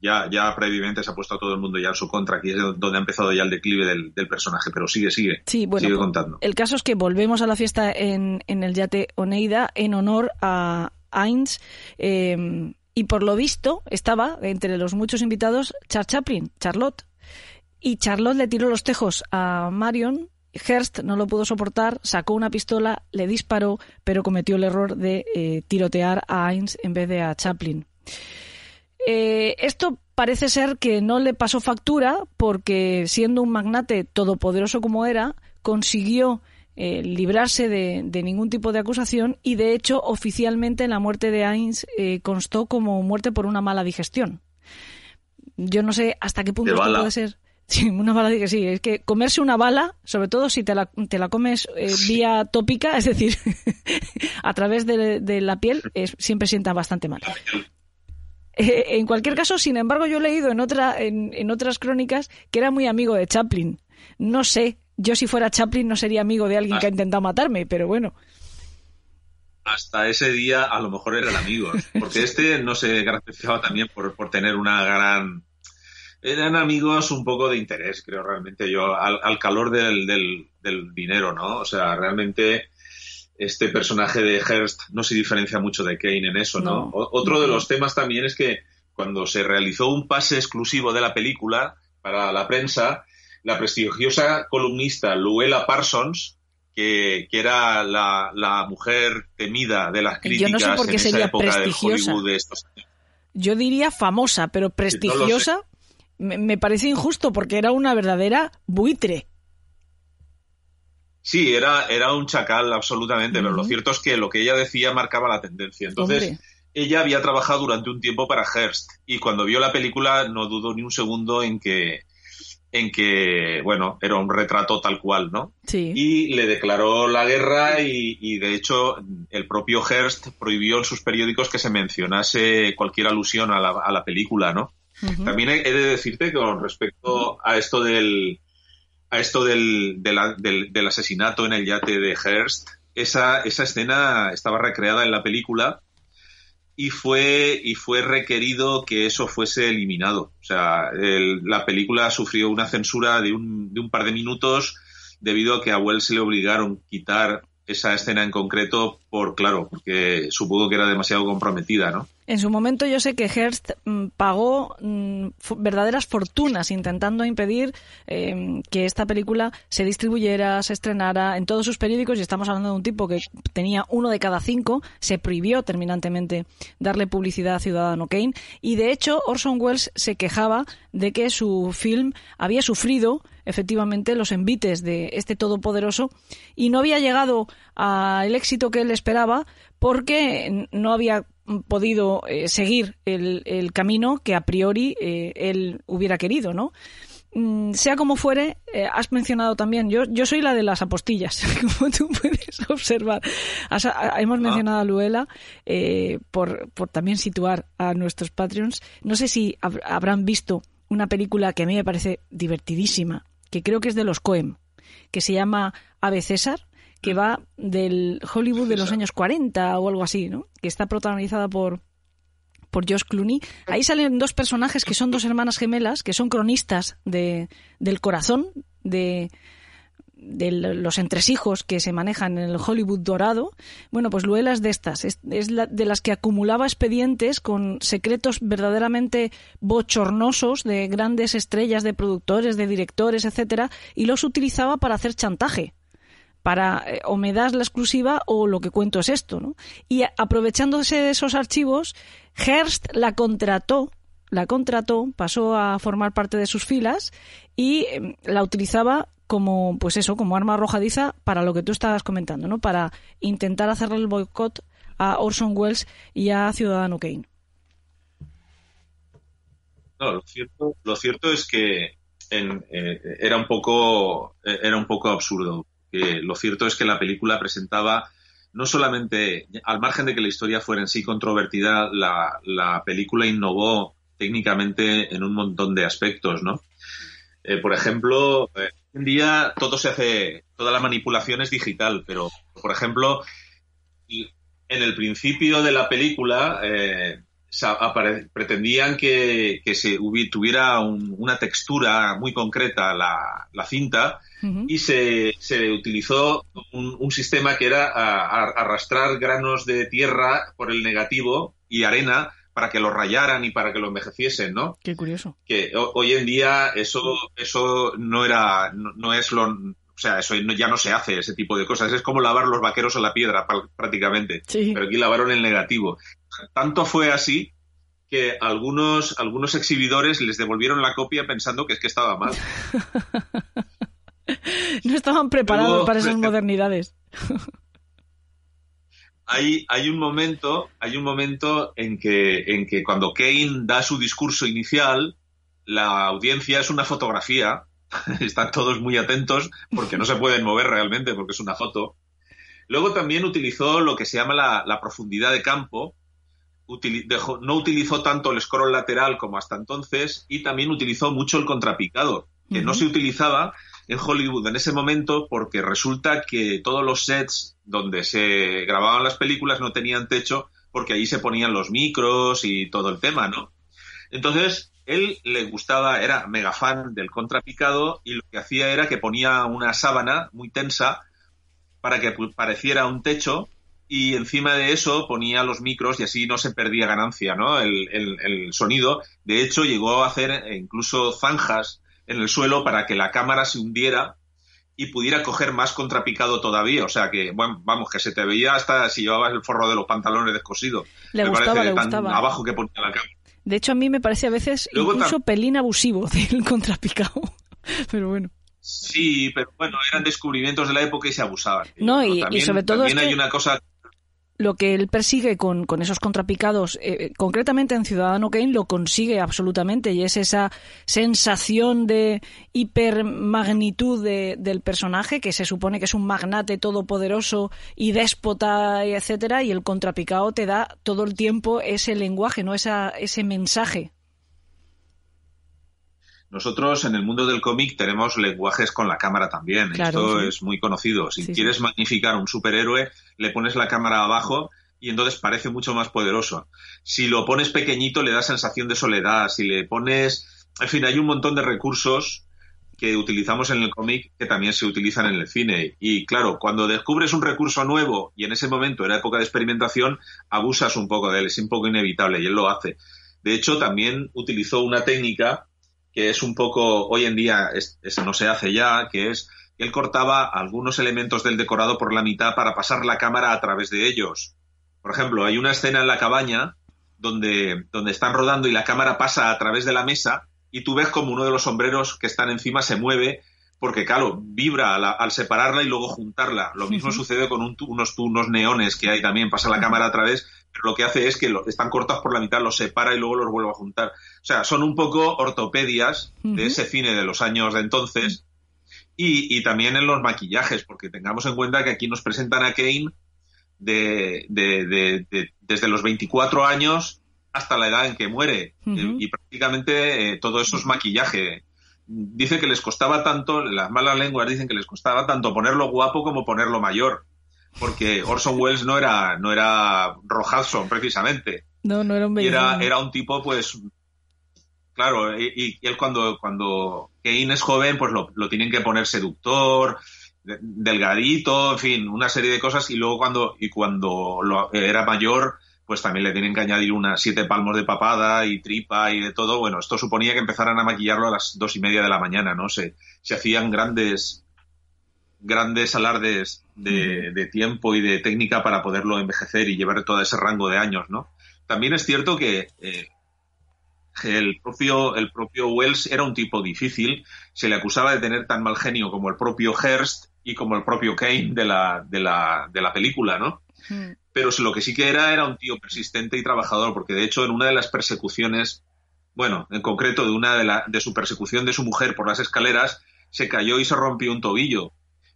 ya, ya previamente se ha puesto a todo el mundo ya en su contra. Aquí es donde ha empezado ya el declive del, personaje, pero sigue, sigue. Sí, bueno, sigue contando. El caso es que volvemos a la fiesta en, en el yate Oneida en honor a Ainz. Em, y por lo visto estaba entre los muchos invitados Charles Chaplin, Charlotte. Y Charlotte le tiró los tejos a Marion Hearst no lo pudo soportar, sacó una pistola, le disparó, pero cometió el error de eh, tirotear a Heinz en vez de a Chaplin. Eh, esto parece ser que no le pasó factura porque, siendo un magnate todopoderoso como era, consiguió eh, librarse de, ningún tipo de acusación y, de hecho, oficialmente la muerte de Heinz constó como muerte por una mala digestión. Yo no sé hasta qué punto esto puede ser. Sí, una bala que sí. Es que comerse una bala, sobre todo si te la, te la comes eh, vía tópica, es decir, a través de, la piel, siempre sienta bastante mal. Eh, en cualquier caso, sin embargo, yo he leído en, otra, en, en otras crónicas que era muy amigo de Chaplin. No sé, yo si fuera Chaplin no sería amigo de alguien que ha intentado matarme, pero bueno. Hasta ese día a lo mejor eran amigos, porque este no se caracterizaba también por, por tener una gran eran amigos un poco de interés, creo realmente. Yo, al, calor del, del, dinero, ¿no? O sea, realmente este personaje de Hearst no se diferencia mucho de Kane en eso, ¿no? otro de los temas también es que cuando se realizó un pase exclusivo de la película para la prensa, la prestigiosa columnista Luella Parsons, que, que era la, la, mujer temida de las críticas en esa época de Hollywood de estos años. Yo diría famosa, pero prestigiosa me, parece injusto porque era una verdadera buitre. Sí, era, era un chacal absolutamente, pero lo cierto es que lo que ella decía marcaba la tendencia. Entonces, ella había trabajado durante un tiempo para Hearst y cuando vio la película no dudó ni un segundo en que, en que bueno, era un retrato tal cual, ¿no? Sí. Y le declaró la guerra y, de hecho el propio Hearst prohibió en sus periódicos que se mencionase cualquier alusión a la, a la película, ¿no? También he de decirte que con respecto a esto del a esto del, del, asesinato en el yate de Hearst, esa, esa escena estaba recreada en la película y fue, y fue requerido que eso fuese eliminado. O sea, la película sufrió una censura de un, de un par de minutos debido a que a Wells se le obligaron a quitar esa escena en concreto claro, porque supongo que era demasiado comprometida, ¿no? En su momento yo sé que Hearst mm, pagó mm, verdaderas fortunas intentando impedir em, que esta película se distribuyera, se estrenara en todos sus periódicos y estamos hablando de un tipo que tenía uno de cada cinco, se prohibió terminantemente darle publicidad a Ciudadano Kane y de hecho Orson Welles se quejaba de que su film había sufrido efectivamente los envites de este todopoderoso y no había llegado al éxito que él esperaba porque no había podido eh, seguir el, camino que a priori eh, él hubiera querido, ¿no? Mm, sea como fuere, eh, has mencionado también, yo, yo soy la de las apostillas, como tú puedes observar. hemos mencionado a Luela por, por, también situar a nuestros Patreons. No sé si habrán visto una película que a mí me parece divertidísima, que creo que es de los Coem, que se llama Ave César, que va del Hollywood de los años 40 o algo así, ¿no? Que está protagonizada por por Josh Clooney. Ahí salen dos personajes que son dos hermanas gemelas, que son cronistas de, del corazón, de, de los entresijos que se manejan en el Hollywood dorado. Bueno, pues Luela es de estas, es, de las que acumulaba expedientes con secretos verdaderamente bochornosos de grandes estrellas, de productores, de directores, etcétera, y los utilizaba para hacer chantaje para eh, o me das la exclusiva o lo que cuento es esto, ¿no? Y aprovechándose de esos archivos, Hearst la contrató, la contrató, pasó a formar parte de sus filas y em, la utilizaba como, pues eso, como arma arrojadiza para lo que tú estabas comentando, ¿no? Para intentar hacerle el boicot a Orson Welles y a Ciudadano Kane. No, lo cierto, lo cierto es que eh, era un poco eh, era un poco absurdo lo cierto es que la película presentaba no solamente, al margen de que la historia fuera en sí controvertida, la, película innovó técnicamente en un montón de aspectos, ¿no? Eh, por ejemplo, eh, hoy en día todo se hace, toda la manipulación es digital, pero, por ejemplo, en el principio de la película eh, pretendían que, se tuviera una textura muy concreta la, cinta y se, utilizó un, sistema que era arrastrar granos de tierra por el negativo y arena para que lo rayaran y para que lo envejeciesen, ¿no? Qué curioso. Que hoy en día eso, eso no era, no, es lo, o sea, eso ya no se hace, ese tipo de cosas. Es como lavar los vaqueros a la piedra, prácticamente. Pero aquí lavaron el negativo. Tanto fue así que algunos, algunos exhibidores les devolvieron la copia pensando que es que estaba mal. no estaban preparados para esas modernidades. hay, hay un momento, hay un momento en que, en que cuando Kane da su discurso inicial, la audiencia es una fotografía. Están todos muy atentos porque no se pueden mover realmente porque es una foto. Luego también utilizó lo que se llama la, la profundidad de campo, no utilizó tanto el scroll lateral como hasta entonces y también utilizó mucho el contrapicado, que no se utilizaba en Hollywood en ese momento porque resulta que todos los sets donde se grababan las películas no tenían techo porque allí se ponían los micros y todo el tema, ¿no? Entonces, él le gustaba, era mega fan del contrapicado y lo que hacía era que ponía una sábana muy tensa para que pareciera un techo y encima de eso ponía los micros y así no se perdía ganancia, ¿no? El, el, sonido. De hecho, llegó a hacer incluso zanjas en el suelo para que la cámara se hundiera y pudiera coger más contrapicado todavía. O sea que, bueno, vamos, que se te veía hasta si llevabas el forro de los pantalones descosido. Le me gustaba, le tan abajo que ponía la cámara. De hecho, a mí me parece a veces incluso pelín abusivo del contrapicado. Pero bueno. Sí, pero bueno, eran descubrimientos de la época y se abusaban. No, y, sobre todo. También hay una cosa lo que él persigue con, con esos contrapicados, eh, concretamente en Ciudadano Kane, lo consigue absolutamente y es esa sensación de hipermagnitud de, del personaje, que se supone que es un magnate todopoderoso y déspota, etcétera, y el contrapicado te da todo el tiempo ese lenguaje, no esa, ese mensaje nosotros en el mundo del cómic tenemos lenguajes con la cámara también. Esto es muy conocido. Si quieres magnificar a un superhéroe, le pones la cámara abajo y entonces parece mucho más poderoso. Si lo pones pequeñito, le da sensación de soledad. Si le pones. En fin, hay un montón de recursos que utilizamos en el cómic que también se utilizan en el cine. Y claro, cuando descubres un recurso nuevo y en ese momento era época de experimentación, abusas un poco de él, es un poco inevitable y él lo hace. De hecho, también utilizó una técnica que es un poco, hoy en día eso no se hace ya, que es que él cortaba algunos elementos del decorado por la mitad para pasar la cámara a través de ellos. Por ejemplo, hay una escena en la cabaña donde, donde están rodando y la cámara pasa a través de la mesa y tú ves como uno de los sombreros que están encima se mueve porque, claro, vibra al, separarla y luego juntarla. Lo mismo sucede con unos, unos neones que hay también, pasa la cámara a través lo que hace es que están cortados por la mitad, los separa y luego los vuelve a juntar. O sea, son un poco ortopedias de ese cine de los años de entonces y, también en los maquillajes, porque tengamos en cuenta que aquí nos presentan a Kane de, desde los 24 años hasta la edad en que muere y, prácticamente eh, todo eso es maquillaje. Dice que les costaba tanto, las malas lenguas dicen que les costaba tanto ponerlo guapo como ponerlo mayor porque Orson Welles no era, no era Rojason precisamente. No, no era un era, era un tipo, pues, claro, y, él cuando, cuando Kane es joven, pues lo, tienen que poner seductor, delgadito, en fin, una serie de cosas, y luego cuando, y cuando era mayor, pues también le tienen que añadir unas siete palmos de papada y tripa y de todo. Bueno, esto suponía que empezaran a maquillarlo a las dos y media de la mañana, ¿no? Se, se hacían grandes, grandes alardes de, tiempo y de técnica para poderlo envejecer y llevar todo ese rango de años, ¿no? También es cierto que eh, el, propio, el propio Wells era un tipo difícil, se le acusaba de tener tan mal genio como el propio Hearst y como el propio Kane de la, de la, de la película, ¿no? Pero lo que sí que era era un tío persistente y trabajador, porque de hecho en una de las persecuciones, bueno, en concreto de una de, la, de su persecución de su mujer por las escaleras, se cayó y se rompió un tobillo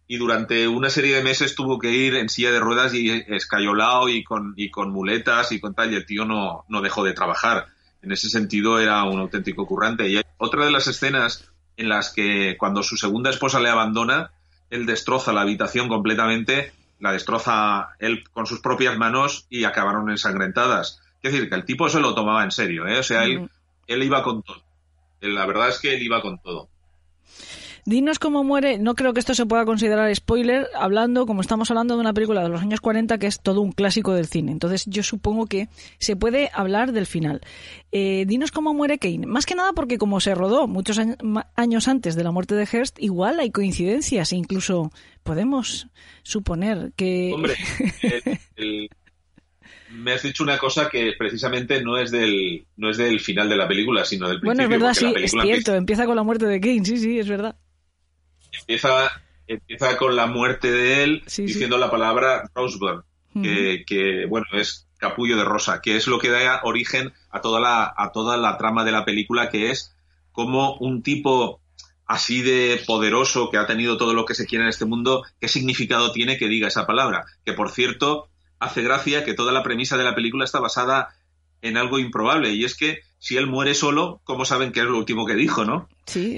y durante una serie de meses tuvo que ir en silla de ruedas y escayolado y con, y con muletas y con tal, y el tío no, no dejó de trabajar. En ese sentido era un auténtico currante. Y otra de las escenas en las que cuando su segunda esposa le abandona, él destroza la habitación completamente, la destroza él con sus propias manos y acabaron ensangrentadas. Es decir, que el tipo se lo tomaba en serio, ¿eh? O sea, él, él iba con todo. La verdad es que él iba con todo. Dinos cómo muere, no creo que esto se pueda considerar spoiler, hablando, como estamos hablando de una película de los años 40 que es todo un clásico del cine. Entonces yo supongo que se puede hablar del final. Eh, dinos cómo muere Kane. Más que nada porque como se rodó muchos años antes de la muerte de Hearst, igual hay coincidencias e incluso podemos suponer que... Hombre, me has dicho una cosa que precisamente no es del no es del final de la película, sino del principio. Bueno, es verdad, sí, es cierto, empieza con la muerte de Kane, sí, sí, es verdad empieza, empieza con la muerte de él diciendo la palabra Rosebud, que, bueno, es capullo de rosa, que es lo que da origen a toda la, a toda la trama de la película, que es como un tipo así de poderoso que ha tenido todo lo que se quiere en este mundo, ¿qué significado tiene que diga esa palabra? Que por cierto, hace gracia que toda la premisa de la película está basada en algo improbable, y es que si él muere solo, ¿cómo saben que es lo último que dijo, no?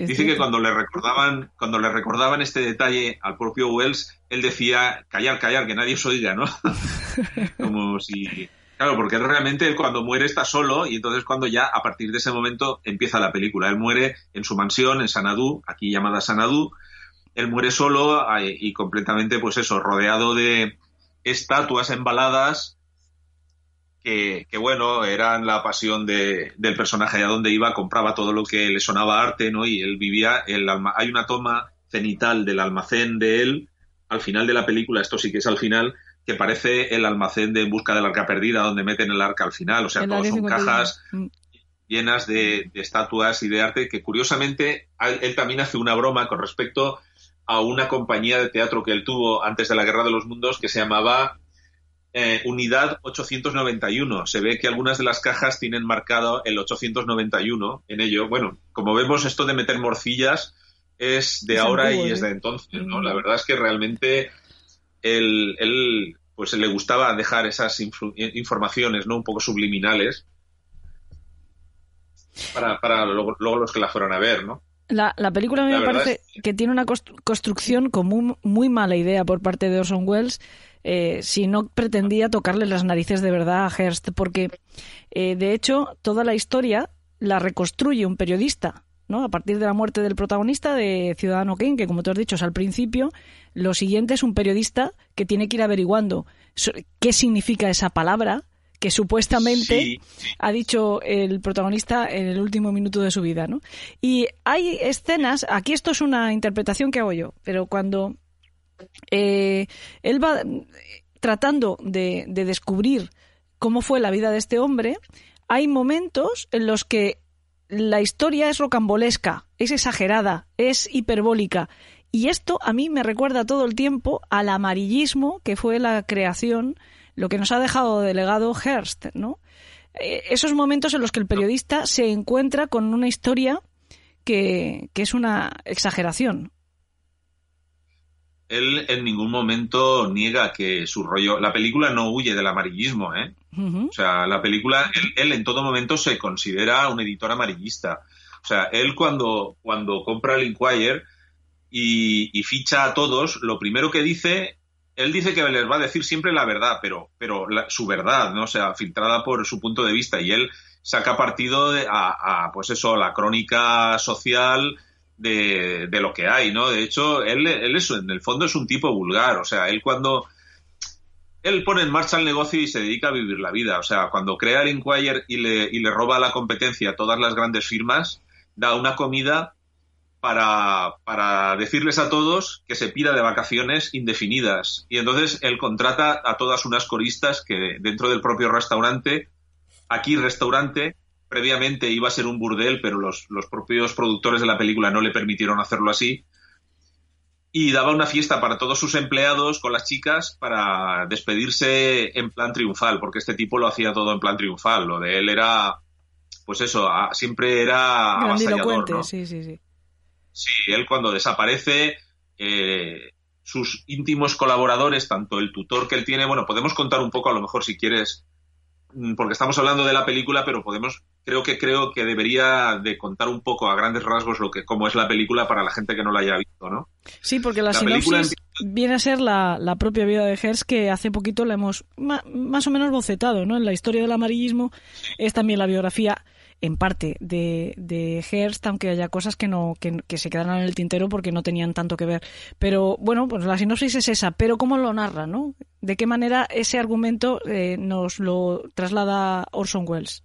Dice que cuando le recordaban, cuando le recordaban este detalle al propio Wells, él decía callar, callar, que nadie os oiga, ¿no? Como si Claro, porque realmente él cuando muere está solo y entonces cuando ya a partir de ese momento empieza la película. Él muere en su mansión en Sanadú, aquí llamada Sanadú. Él muere solo y completamente, pues eso, rodeado de estatuas embaladas que, bueno, eran la pasión de, del personaje, a donde iba compraba todo lo que le sonaba arte, ¿no? Y él vivía, el hay una toma cenital del almacén de él, al final de la película, esto sí que es al final, que parece el almacén de En busca del arca perdida, donde meten el arca al final, o sea, todos son cajas mm. llenas de, estatuas y de arte, que curiosamente él también hace una broma con respecto a una compañía de teatro que él tuvo antes de la Guerra de los Mundos que se llamaba eh, unidad 891. Se ve que algunas de las cajas tienen marcado el 891 en ello. Bueno, como vemos, esto de meter morcillas es de ahora y es de ¿eh? entonces, ¿no? La verdad es que realmente él, pues le gustaba dejar esas informaciones, ¿no? Un poco subliminales para, para luego, los que la fueron a ver, ¿no? La, la película a mí me parece que tiene una construcción como muy mala idea por parte de Orson Welles eh, si no pretendía tocarle las narices de verdad a Hearst, porque eh, de hecho toda la historia la reconstruye un periodista. ¿no? A partir de la muerte del protagonista de Ciudadano Kane, que como tú has dicho es al principio, lo siguiente es un periodista que tiene que ir averiguando qué significa esa palabra, que supuestamente ha dicho el protagonista en el último minuto de su vida, ¿no? Y hay escenas, aquí esto es una interpretación que hago yo, pero cuando eh, él va tratando de, descubrir cómo fue la vida de este hombre. Hay momentos en los que la historia es rocambolesca, es exagerada, es hiperbólica. Y esto a mí me recuerda todo el tiempo al amarillismo que fue la creación, lo que nos ha dejado delegado Hearst, ¿no? Eh, esos momentos en los que el periodista se encuentra con una historia que es una exageración él en ningún momento niega que su rollo. La película no huye del amarillismo, ¿eh? O sea, la película, él, en todo momento se considera un editor amarillista. O sea, él cuando, cuando compra el Inquirer y, ficha a todos, lo primero que dice, él dice que les va a decir siempre la verdad, pero, pero su verdad, ¿no? O sea, filtrada por su punto de vista. Y él saca partido a, a, pues eso, la crónica social de, lo que hay, ¿no? De hecho, él, él es, en el fondo es un tipo vulgar, o sea, él cuando... Él pone en marcha el negocio y se dedica a vivir la vida. O sea, cuando crea el Inquirer y le, y le roba la competencia a todas las grandes firmas, da una comida para, para, decirles a todos que se pida de vacaciones indefinidas. Y entonces él contrata a todas unas coristas que dentro del propio restaurante, aquí restaurante, previamente iba a ser un burdel, pero los, propios productores de la película no le permitieron hacerlo así. Y daba una fiesta para todos sus empleados con las chicas para despedirse en plan triunfal, porque este tipo lo hacía todo en plan triunfal. Lo de él era, pues eso, siempre era avasallador, ¿no? Sí, sí, sí. Sí, él cuando desaparece, eh, sus íntimos colaboradores, tanto el tutor que él tiene, bueno, podemos contar un poco, a lo mejor si quieres, mm, porque estamos hablando de la película, pero podemos, creo que creo que debería de contar un poco a grandes rasgos lo que cómo es la película para la gente que no la haya visto, ¿no? Sí, porque la, sinopsis viene a ser la, la, propia vida de Hearst que hace poquito la hemos más o menos bocetado, ¿no? En la historia del amarillismo es también la biografía en parte de, de Hearst, aunque haya cosas que no que, se quedaron en el tintero porque no tenían tanto que ver. Pero bueno, pues la sinopsis es esa, pero ¿cómo lo narra, no? ¿De qué manera ese argumento eh, nos lo traslada Orson Welles?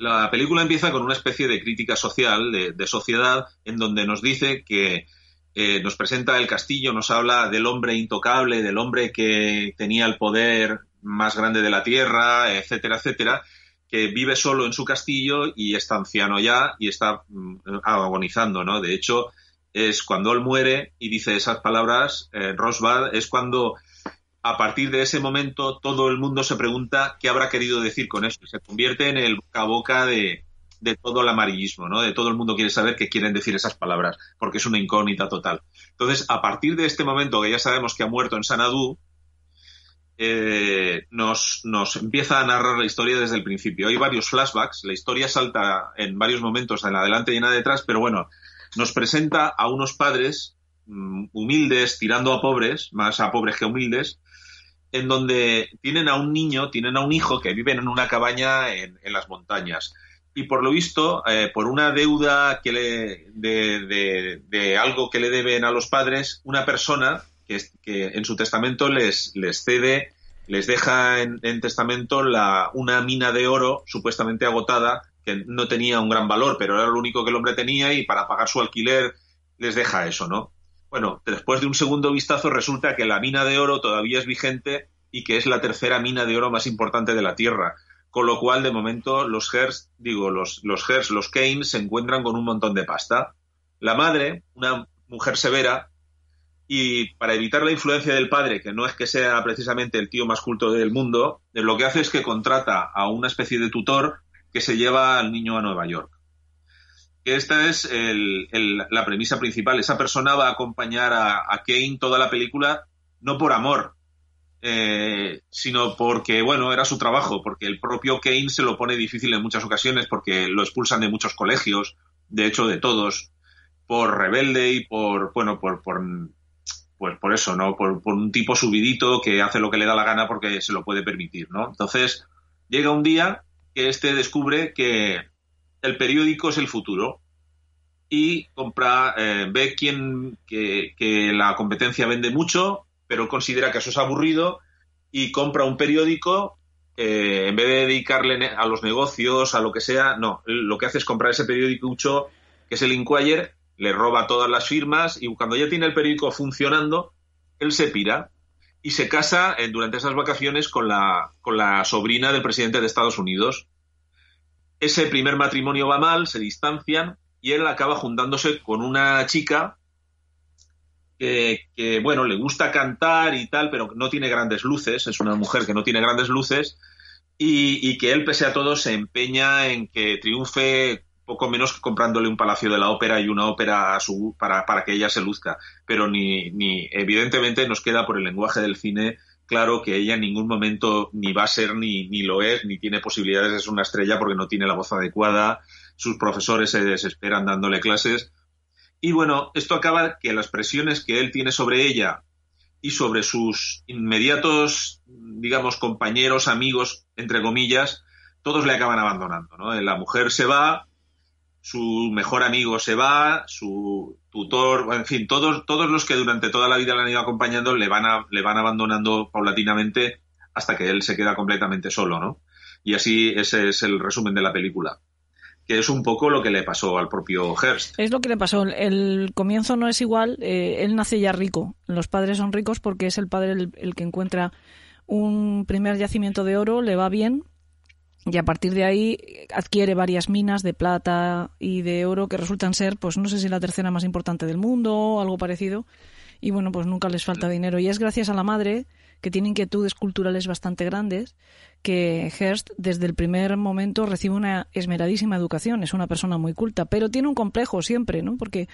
La película empieza con una especie de crítica social, de, sociedad, en donde nos dice que eh, nos presenta el castillo, nos habla del hombre intocable, del hombre que tenía el poder más grande de la tierra, etcétera, etcétera, que vive solo en su castillo y está anciano ya y está mm, agonizando, ¿no? De hecho, es cuando él muere y dice esas palabras, eh, Rosbad, es cuando a partir de ese momento todo el mundo se pregunta qué habrá querido decir con eso se convierte en el boca a boca de, todo el amarillismo, ¿no? De todo el mundo quiere saber qué quieren decir esas palabras, porque es una incógnita total. Entonces, a partir de este momento que ya sabemos que ha muerto en Sanadú, eh, nos, nos, empieza a narrar la historia desde el principio. Hay varios flashbacks, la historia salta en varios momentos en adelante y en atrás, pero bueno, nos presenta a unos padres mm, humildes tirando a pobres, más a pobres que humildes, en donde tienen a un niño, tienen a un hijo que viven en una cabaña en, las montañas. Y por lo visto, eh, por una deuda que le, de, de, algo que le deben a los padres, una persona que, en su testamento les, les cede, les deja en, testamento la, una mina de oro supuestamente agotada que no tenía un gran valor, pero era lo único que el hombre tenía y para pagar su alquiler les deja eso, ¿no? Bueno, después de un segundo vistazo resulta que la mina de oro todavía es vigente y que es la tercera mina de oro más importante de la Tierra. Con lo cual, de momento, los Hearst, digo, los, los los Kane, se encuentran con un montón de pasta. La madre, una mujer severa, y para evitar la influencia del padre, que no es que sea precisamente el tío más culto del mundo, lo que hace es que contrata a una especie de tutor que se lleva al niño a Nueva York. Esta es la premisa principal. Esa persona va a acompañar a, Kane toda la película, no por amor, eh, sino porque, bueno, era su trabajo, porque el propio Kane se lo pone difícil en muchas ocasiones, porque lo expulsan de muchos colegios, de hecho de todos, por rebelde y por, bueno, por, por pues por eso, ¿no? Por, un tipo subidito que hace lo que le da la gana porque se lo puede permitir, ¿no? Entonces, llega un día que este descubre que el periódico es el futuro y compra, eh, ve quién, que, la competencia vende mucho, pero considera que eso es aburrido y compra un periódico eh, en vez de dedicarle a los negocios, a lo que sea, no, lo que hace es comprar ese periódico que es el Inquirer, le roba todas las firmas y cuando ya tiene el periódico funcionando, él se pira y se casa eh, durante esas vacaciones con la, con la sobrina del presidente de Estados Unidos. Ese primer matrimonio va mal, se distancian y él acaba juntándose con una chica que, bueno, le gusta cantar y tal, pero no tiene grandes luces, es una mujer que no tiene grandes luces y, que él, pese a todo, se empeña en que triunfe poco menos que comprándole un palacio de la ópera y una ópera a su, para, para que ella se luzca. Pero ni, ni, evidentemente nos queda por el lenguaje del cine claro que ella en ningún momento ni va a ser ni, ni lo es, ni tiene posibilidades de ser una estrella porque no tiene la voz adecuada, sus profesores se desesperan dándole clases. Y bueno, esto acaba que las presiones que él tiene sobre ella y sobre sus inmediatos, digamos, compañeros, amigos, entre comillas, todos le acaban abandonando. ¿no? La mujer se va, su mejor amigo se va, su tutor, en fin, todos, todos los que durante toda la vida le han ido acompañando le van, a, le van abandonando paulatinamente hasta que él se queda completamente solo, ¿no? Y así ese es el resumen de la película que es un poco lo que le pasó al propio Hearst. Es lo que le pasó. El comienzo no es igual. Eh, él nace ya rico. Los padres son ricos porque es el padre el, que encuentra un primer yacimiento de oro, le va bien, y a partir de ahí adquiere varias minas de plata y de oro que resultan ser, pues no sé si la tercera más importante del mundo o algo parecido. Y bueno, pues nunca les falta dinero. Y es gracias a la madre, que tiene inquietudes culturales bastante grandes, que Hearst desde el primer momento recibe una esmeradísima educación. Es una persona muy culta, pero tiene un complejo siempre, ¿no? Porque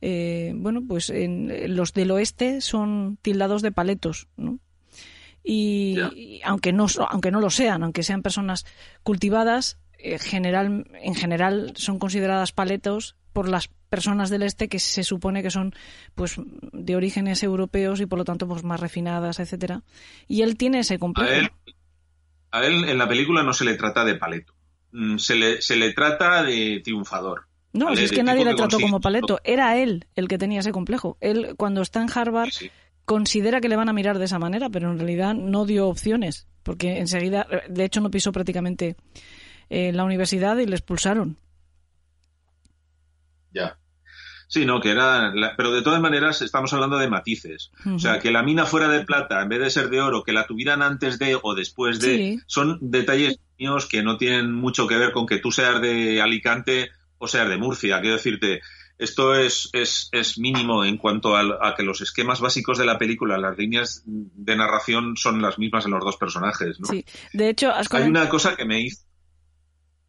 eh, bueno, pues en, los del oeste son tildados de paletos, ¿no? Y, aunque no aunque no lo sean, aunque sean personas cultivadas, eh, general, en general son consideradas paletos por las personas del este que se supone que son pues de orígenes europeos y por lo tanto pues más refinadas, etcétera. Y él tiene ese complejo. A él, en la película no se le trata de paleto, mm, se le, se le trata de triunfador. No, es que nadie le trató como paleto, era él el que tenía ese complejo. Él cuando está en Harvard considera que le van a mirar de esa manera, pero en realidad no dio opciones, porque enseguida, de hecho no pisó prácticamente eh, la universidad y le expulsaron. Ya. Sí, no, que era. pero de todas maneras, estamos hablando de matices. O sea, que la mina fuera de plata, en vez de ser de oro, que la tuvieran antes de o después de. Son detalles míos que no tienen mucho que ver con que tú seas de Alicante o seas de Murcia. Quiero decirte, esto es, es, es mínimo en cuanto a, que los esquemas básicos de la película, las líneas de narración son las mismas en los dos personajes. ¿no? Sí, de hecho, hay una cosa que me hizo.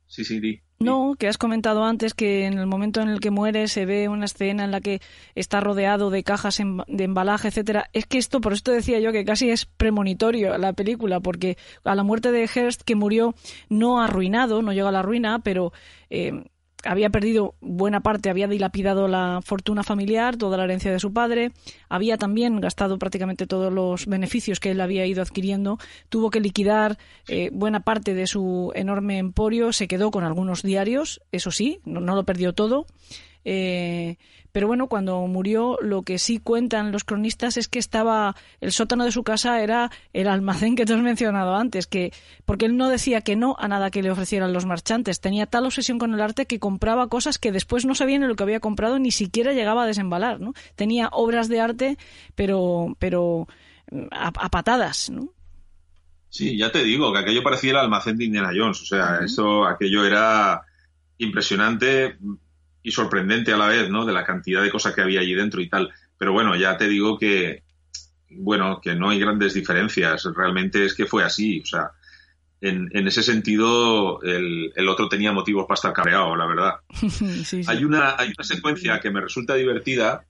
Sí, sí, di. No, que has comentado antes que en el momento en el que muere se ve una escena en la que está rodeado de cajas de embalaje, etcétera. Es que esto, por esto decía yo que casi es premonitorio la película, porque a la muerte de Hearst, que murió no arruinado, no llega a la ruina, pero eh, había perdido buena parte, había dilapidado la fortuna familiar, toda la herencia de su padre, había también gastado prácticamente todos los beneficios que él había ido adquiriendo, tuvo que liquidar eh, buena parte de su enorme emporio, se quedó con algunos diarios, eso sí, no, no lo perdió todo, eh, pero bueno, cuando murió, lo que sí cuentan los cronistas es que estaba el sótano de su casa era el almacén que te has mencionado antes, que porque él no decía que no a nada que le ofrecieran los marchantes, tenía tal obsesión con el arte que compraba cosas que después no sabía ni lo que había comprado ni siquiera llegaba a desembalar, ¿no? Tenía obras de arte, pero pero mm, a, patadas, ¿no? Sí, ya te digo que aquello parecía el almacén de Indiana Jones, o sea, eso aquello era impresionante y sorprendente a la vez, ¿no? De la cantidad de cosas que había allí dentro y tal. Pero bueno, ya te digo que, bueno, que no hay grandes diferencias. Realmente es que fue así. O sea, en, en ese sentido, el, el, otro tenía motivos para estar cabreado, la verdad. Hay, una, hay una secuencia que me resulta divertida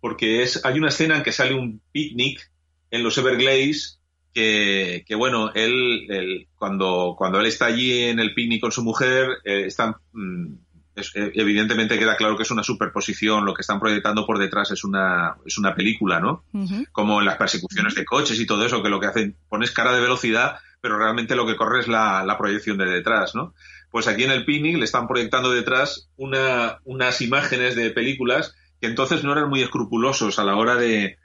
porque es, hay una escena en que sale un picnic en los Everglades que, que, bueno, él, cuando, cuando él está allí en el picnic con su mujer, eh, están mm, eh, evidentemente queda claro que es una superposición, lo que están proyectando por detrás es una, es una película, ¿no? Como en las persecuciones de coches y todo eso, que lo que hacen, pones cara de velocidad, pero realmente lo que corre es la, proyección de detrás, ¿no? Pues aquí en el picnic le están proyectando detrás una, unas imágenes de películas que entonces no eran muy escrupulosos a la hora de,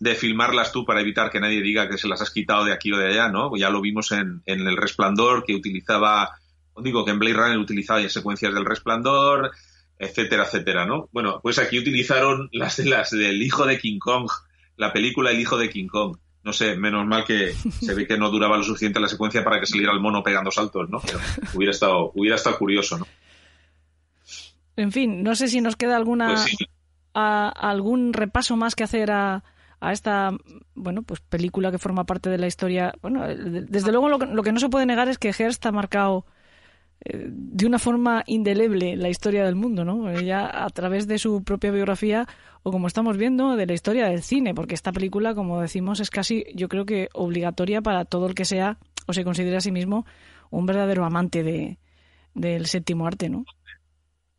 de filmarlas tú para evitar que nadie diga que se las has quitado de aquí o de allá, ¿no? Ya lo vimos en, en El Resplandor, que utilizaba digo que en Blade Runner utilizaba secuencias del resplandor, etcétera, etcétera, ¿no? Bueno, pues aquí utilizaron las de las del hijo de King Kong, la película El hijo de King Kong. No sé, menos mal que se ve que no duraba lo suficiente la secuencia para que saliera el mono pegando saltos, ¿no? Pero hubiera estado, hubiera estado curioso, ¿no? En fin, no sé si nos queda alguna pues algún repaso más que hacer a, a esta bueno pues película que forma parte de la historia. Bueno, desde luego lo que, lo que no se puede negar es que Hearst ha marcado de una forma indeleble la historia del mundo, ¿no? Ella a través de su propia biografía o como estamos viendo de la historia del cine, porque esta película, como decimos, es casi yo creo que obligatoria para todo el que sea o se considere a sí mismo un verdadero amante de, del séptimo arte, ¿no?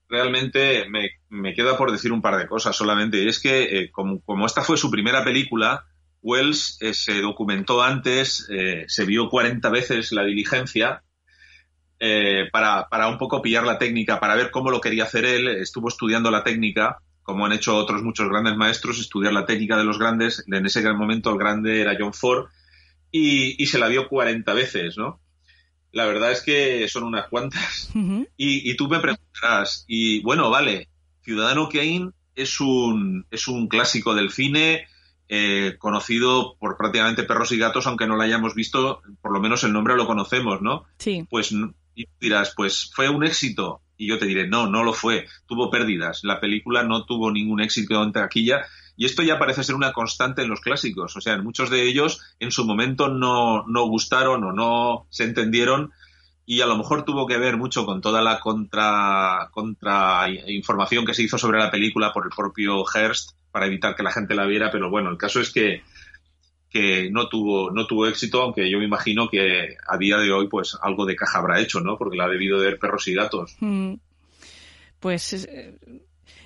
Realmente me, queda por decir un par de cosas solamente. Y es que eh, como, como, esta fue su primera película, Wells eh, se documentó antes, eh, se vio 40 veces la diligencia eh, para, para, un poco pillar la técnica, para ver cómo lo quería hacer él. Estuvo estudiando la técnica, como han hecho otros muchos grandes maestros, estudiar la técnica de los grandes. En ese gran momento el grande era John Ford y, y se la vio 40 veces, ¿no? La verdad es que son unas cuantas. y, y, tú me preguntarás, y bueno, vale, Ciudadano Kane es un, es un clásico del cine, eh, conocido por prácticamente perros y gatos, aunque no lo hayamos visto, por lo menos el nombre lo conocemos, ¿no? Sí. Pues y dirás, pues fue un éxito. Y yo te diré, no, no lo fue. Tuvo pérdidas. La película no tuvo ningún éxito en taquilla. Y esto ya parece ser una constante en los clásicos. O sea, en muchos de ellos en su momento no, no gustaron o no se entendieron. y a lo mejor tuvo que ver mucho con toda la contra, contra información que se hizo sobre la película por el propio Hearst para evitar que la gente la viera, pero bueno, el caso es que, que no tuvo, no tuvo éxito, aunque yo me imagino que a día de hoy pues algo de caja habrá hecho, ¿no? Porque la ha debido de ver perros y gatos. Mm. Pues eh,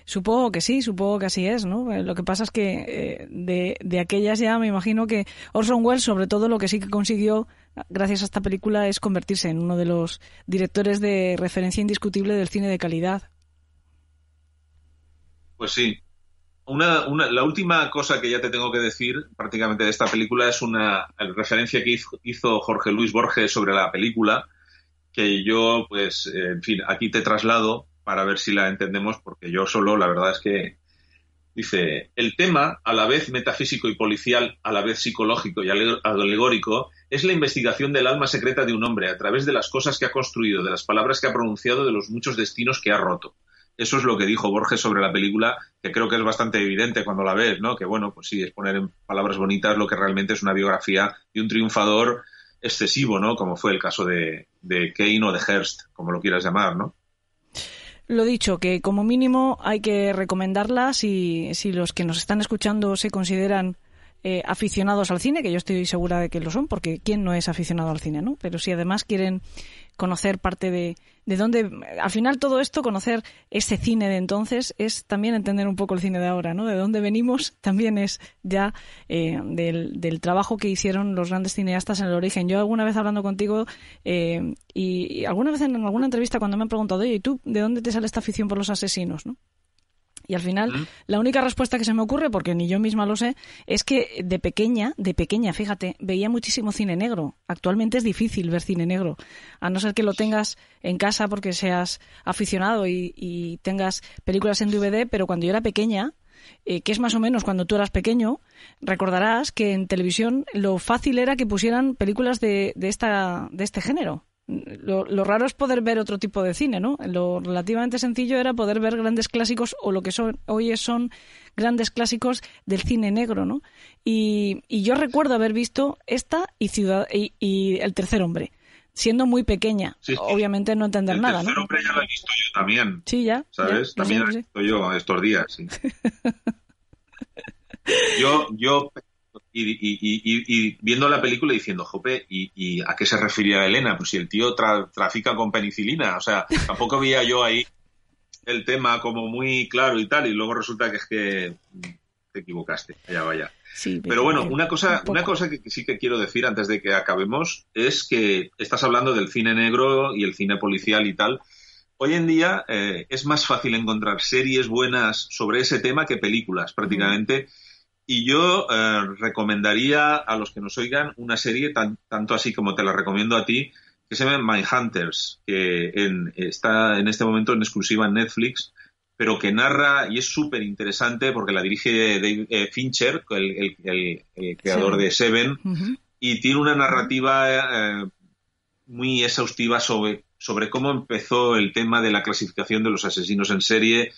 Supongo que sí, supongo que así es, ¿no? Eh, lo que pasa es que eh, de, de, aquellas ya me imagino que Orson Welles, sobre todo, lo que sí que consiguió gracias a esta película es convertirse en uno de los directores de referencia indiscutible del cine de calidad. Pues sí. Una, una, la última cosa que ya te tengo que decir prácticamente de esta película es una referencia que hizo, Jorge Luis Borges sobre la película, que yo, pues, en fin, aquí te traslado para ver si la entendemos, porque yo solo, la verdad es que dice, el tema, a la vez metafísico y policial, a la vez psicológico y alegórico, es la investigación del alma secreta de un hombre a través de las cosas que ha construido, de las palabras que ha pronunciado, de los muchos destinos que ha roto. Eso es lo que dijo Borges sobre la película, que creo que es bastante evidente cuando la ves, ¿no? Que bueno, pues sí, es poner en palabras bonitas lo que realmente es una biografía de un triunfador excesivo, ¿no? Como fue el caso de, de Kane o de Hearst, como lo quieras llamar, ¿no? Lo dicho, que como mínimo hay que recomendarla si, si los que nos están escuchando se consideran eh, aficionados al cine, que yo estoy segura de que lo son, porque ¿quién no es aficionado al cine, no? Pero si además quieren conocer parte de, de dónde, al final todo esto, conocer ese cine de entonces, es también entender un poco el cine de ahora, ¿no? De dónde venimos también es ya eh, del, del, trabajo que hicieron los grandes cineastas en el origen. Yo alguna vez hablando contigo eh, y, alguna vez en alguna entrevista cuando me han preguntado, oye, ¿y tú de dónde te sale esta afición por los asesinos, no? Y al final, la única respuesta que se me ocurre, porque ni yo misma lo sé, es que de pequeña, de pequeña, fíjate, veía muchísimo cine negro. Actualmente es difícil ver cine negro, a no ser que lo tengas en casa porque seas aficionado y, tengas películas en DVD, pero cuando yo era pequeña, eh, que es más o menos cuando tú eras pequeño, recordarás que en televisión lo fácil era que pusieran películas de, de, esta, de este género. Lo, raro es poder ver otro tipo de cine, ¿no? Lo relativamente sencillo era poder ver grandes clásicos o lo que son, hoy son grandes clásicos del cine negro, ¿no? Y, yo recuerdo haber visto esta y, Ciudad, y, El Tercer Hombre, siendo muy pequeña. Obviamente no entender nada, ¿no? El Tercer Hombre ya lo he visto yo también. Sí, ya. ¿Sabes? también lo he visto yo estos días, sí. yo, yo y, viendo la película diciendo, jope, ¿y, a qué se refería Elena? Pues si el tío trafica con penicilina, o sea, tampoco veía yo ahí el tema como muy claro y tal, y luego resulta que es que te equivocaste, allá vaya. pero, bueno, una cosa, una cosa que sí que quiero decir antes de que acabemos es que estás hablando del cine negro y el cine policial y tal. Hoy en día eh, es más fácil encontrar series buenas sobre ese tema que películas, prácticamente. Y yo eh, recomendaría a los que nos oigan una serie, tan, tanto así como te la recomiendo a ti, que se llama Hunters, que está en este momento en exclusiva en Netflix, pero que narra y es súper interesante porque la dirige Dave eh, Fincher, el, creador de Seven, y tiene una narrativa eh, muy exhaustiva sobre, sobre cómo empezó el tema de la clasificación de los asesinos en serie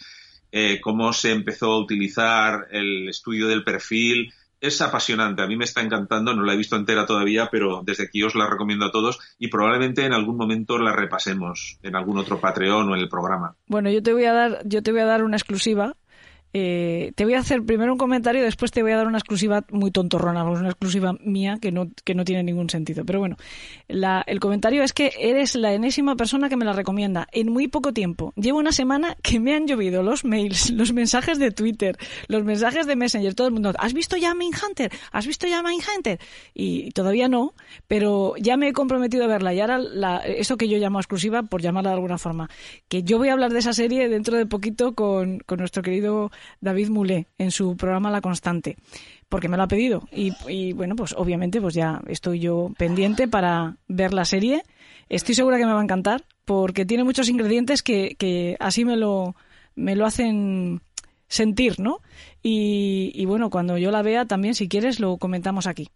eh, cómo se empezó a utilizar el estudio del perfil. Es apasionante, a mí me está encantando, no la he visto entera todavía, pero desde aquí os la recomiendo a todos y probablemente en algún momento la repasemos en algún otro Patreon o en el programa. Bueno, yo te voy a dar, yo te voy a dar una exclusiva eh, te voy a hacer primero un comentario después te voy a dar una exclusiva muy tontorrona, una exclusiva mía que no, que no tiene ningún sentido. Pero bueno, el comentario es que eres la enésima persona que me la recomienda en muy poco tiempo. Llevo una semana que me han llovido los mails, los mensajes de Twitter, los mensajes de Messenger, todo el mundo. ¿Has visto ya Hunter? ¿Has visto ya Hunter? Y todavía no, pero ya me he comprometido a verla. Y ahora la, eso que yo llamo exclusiva, por llamarla de alguna forma, que yo voy a hablar de esa serie dentro de poquito con, con nuestro querido David Moulet en su programa La Constante, porque me lo ha pedido. Y, bueno, pues obviamente pues ya estoy yo pendiente para ver la serie. Estoy segura que me va a encantar, porque tiene muchos ingredientes que, así me lo, me lo hacen sentir, ¿no? Y, y, bueno, cuando yo la vea también, si quieres, lo comentamos aquí.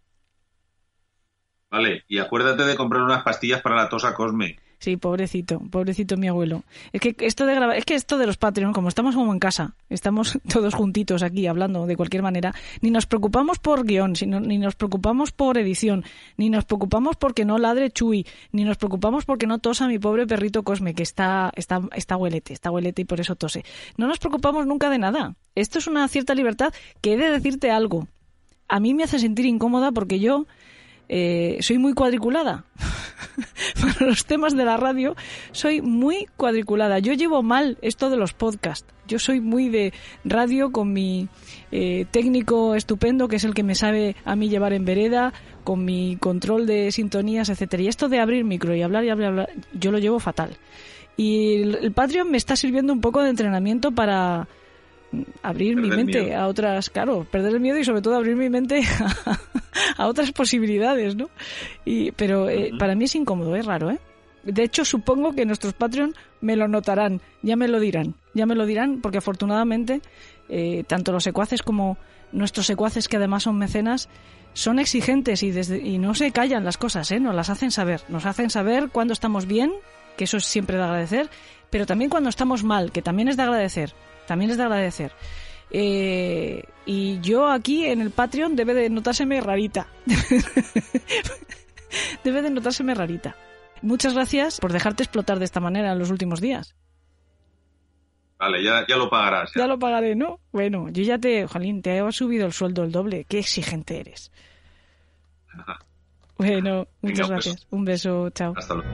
Vale, y acuérdate de comprar unas pastillas para la tosa Cosme. Sí, pobrecito, pobrecito mi abuelo. Es que esto de grabar, es que esto de los Patreon, como estamos como en casa, estamos todos juntitos aquí hablando de cualquier manera, ni nos preocupamos por guion, ni nos preocupamos por edición, ni nos preocupamos porque no ladre Chuy, ni nos preocupamos porque no tosa mi pobre perrito Cosme, que está, está, está huelete, está huelete y por eso tose. No nos preocupamos nunca de nada. Esto es una cierta libertad que he de decirte algo. A mí me hace sentir incómoda porque yo eh, soy muy cuadriculada. Para los temas de la radio soy muy cuadriculada. Yo llevo mal esto de los podcasts. Yo soy muy de radio con mi eh, técnico estupendo, que es el que me sabe a mí llevar en vereda, con mi control de sintonías, etcétera. Y esto de abrir micro y hablar y hablar, hablar yo lo llevo fatal. Y el, Patreon me está sirviendo un poco de entrenamiento para abrir mi mente a otras, claro, perder el miedo y sobre todo abrir mi mente a, otras posibilidades, ¿no? Y, pero eh, para mí es incómodo, es raro, ¿eh? De hecho, supongo que nuestros Patreon me lo notarán, ya me lo dirán, ya me lo dirán, porque afortunadamente, eh, tanto los secuaces como nuestros secuaces, que además son mecenas, son exigentes y, desde, y no se callan las cosas, ¿eh? Nos las hacen saber, nos hacen saber cuando estamos bien, que eso es siempre de agradecer, pero también cuando estamos mal, que también es de agradecer también es de agradecer. Eh, y yo aquí en el Patreon debe de notárseme rarita. debe de notárseme rarita. Muchas gracias por dejarte explotar de esta manera en los últimos días. Vale, ya, ya lo pagarás. Ya. lo pagaré, ¿no? Bueno, yo ya te, Jolín, te he subido el sueldo el doble. Qué exigente eres. Bueno, muchas pues, gracias. Un beso, chao. Hasta luego.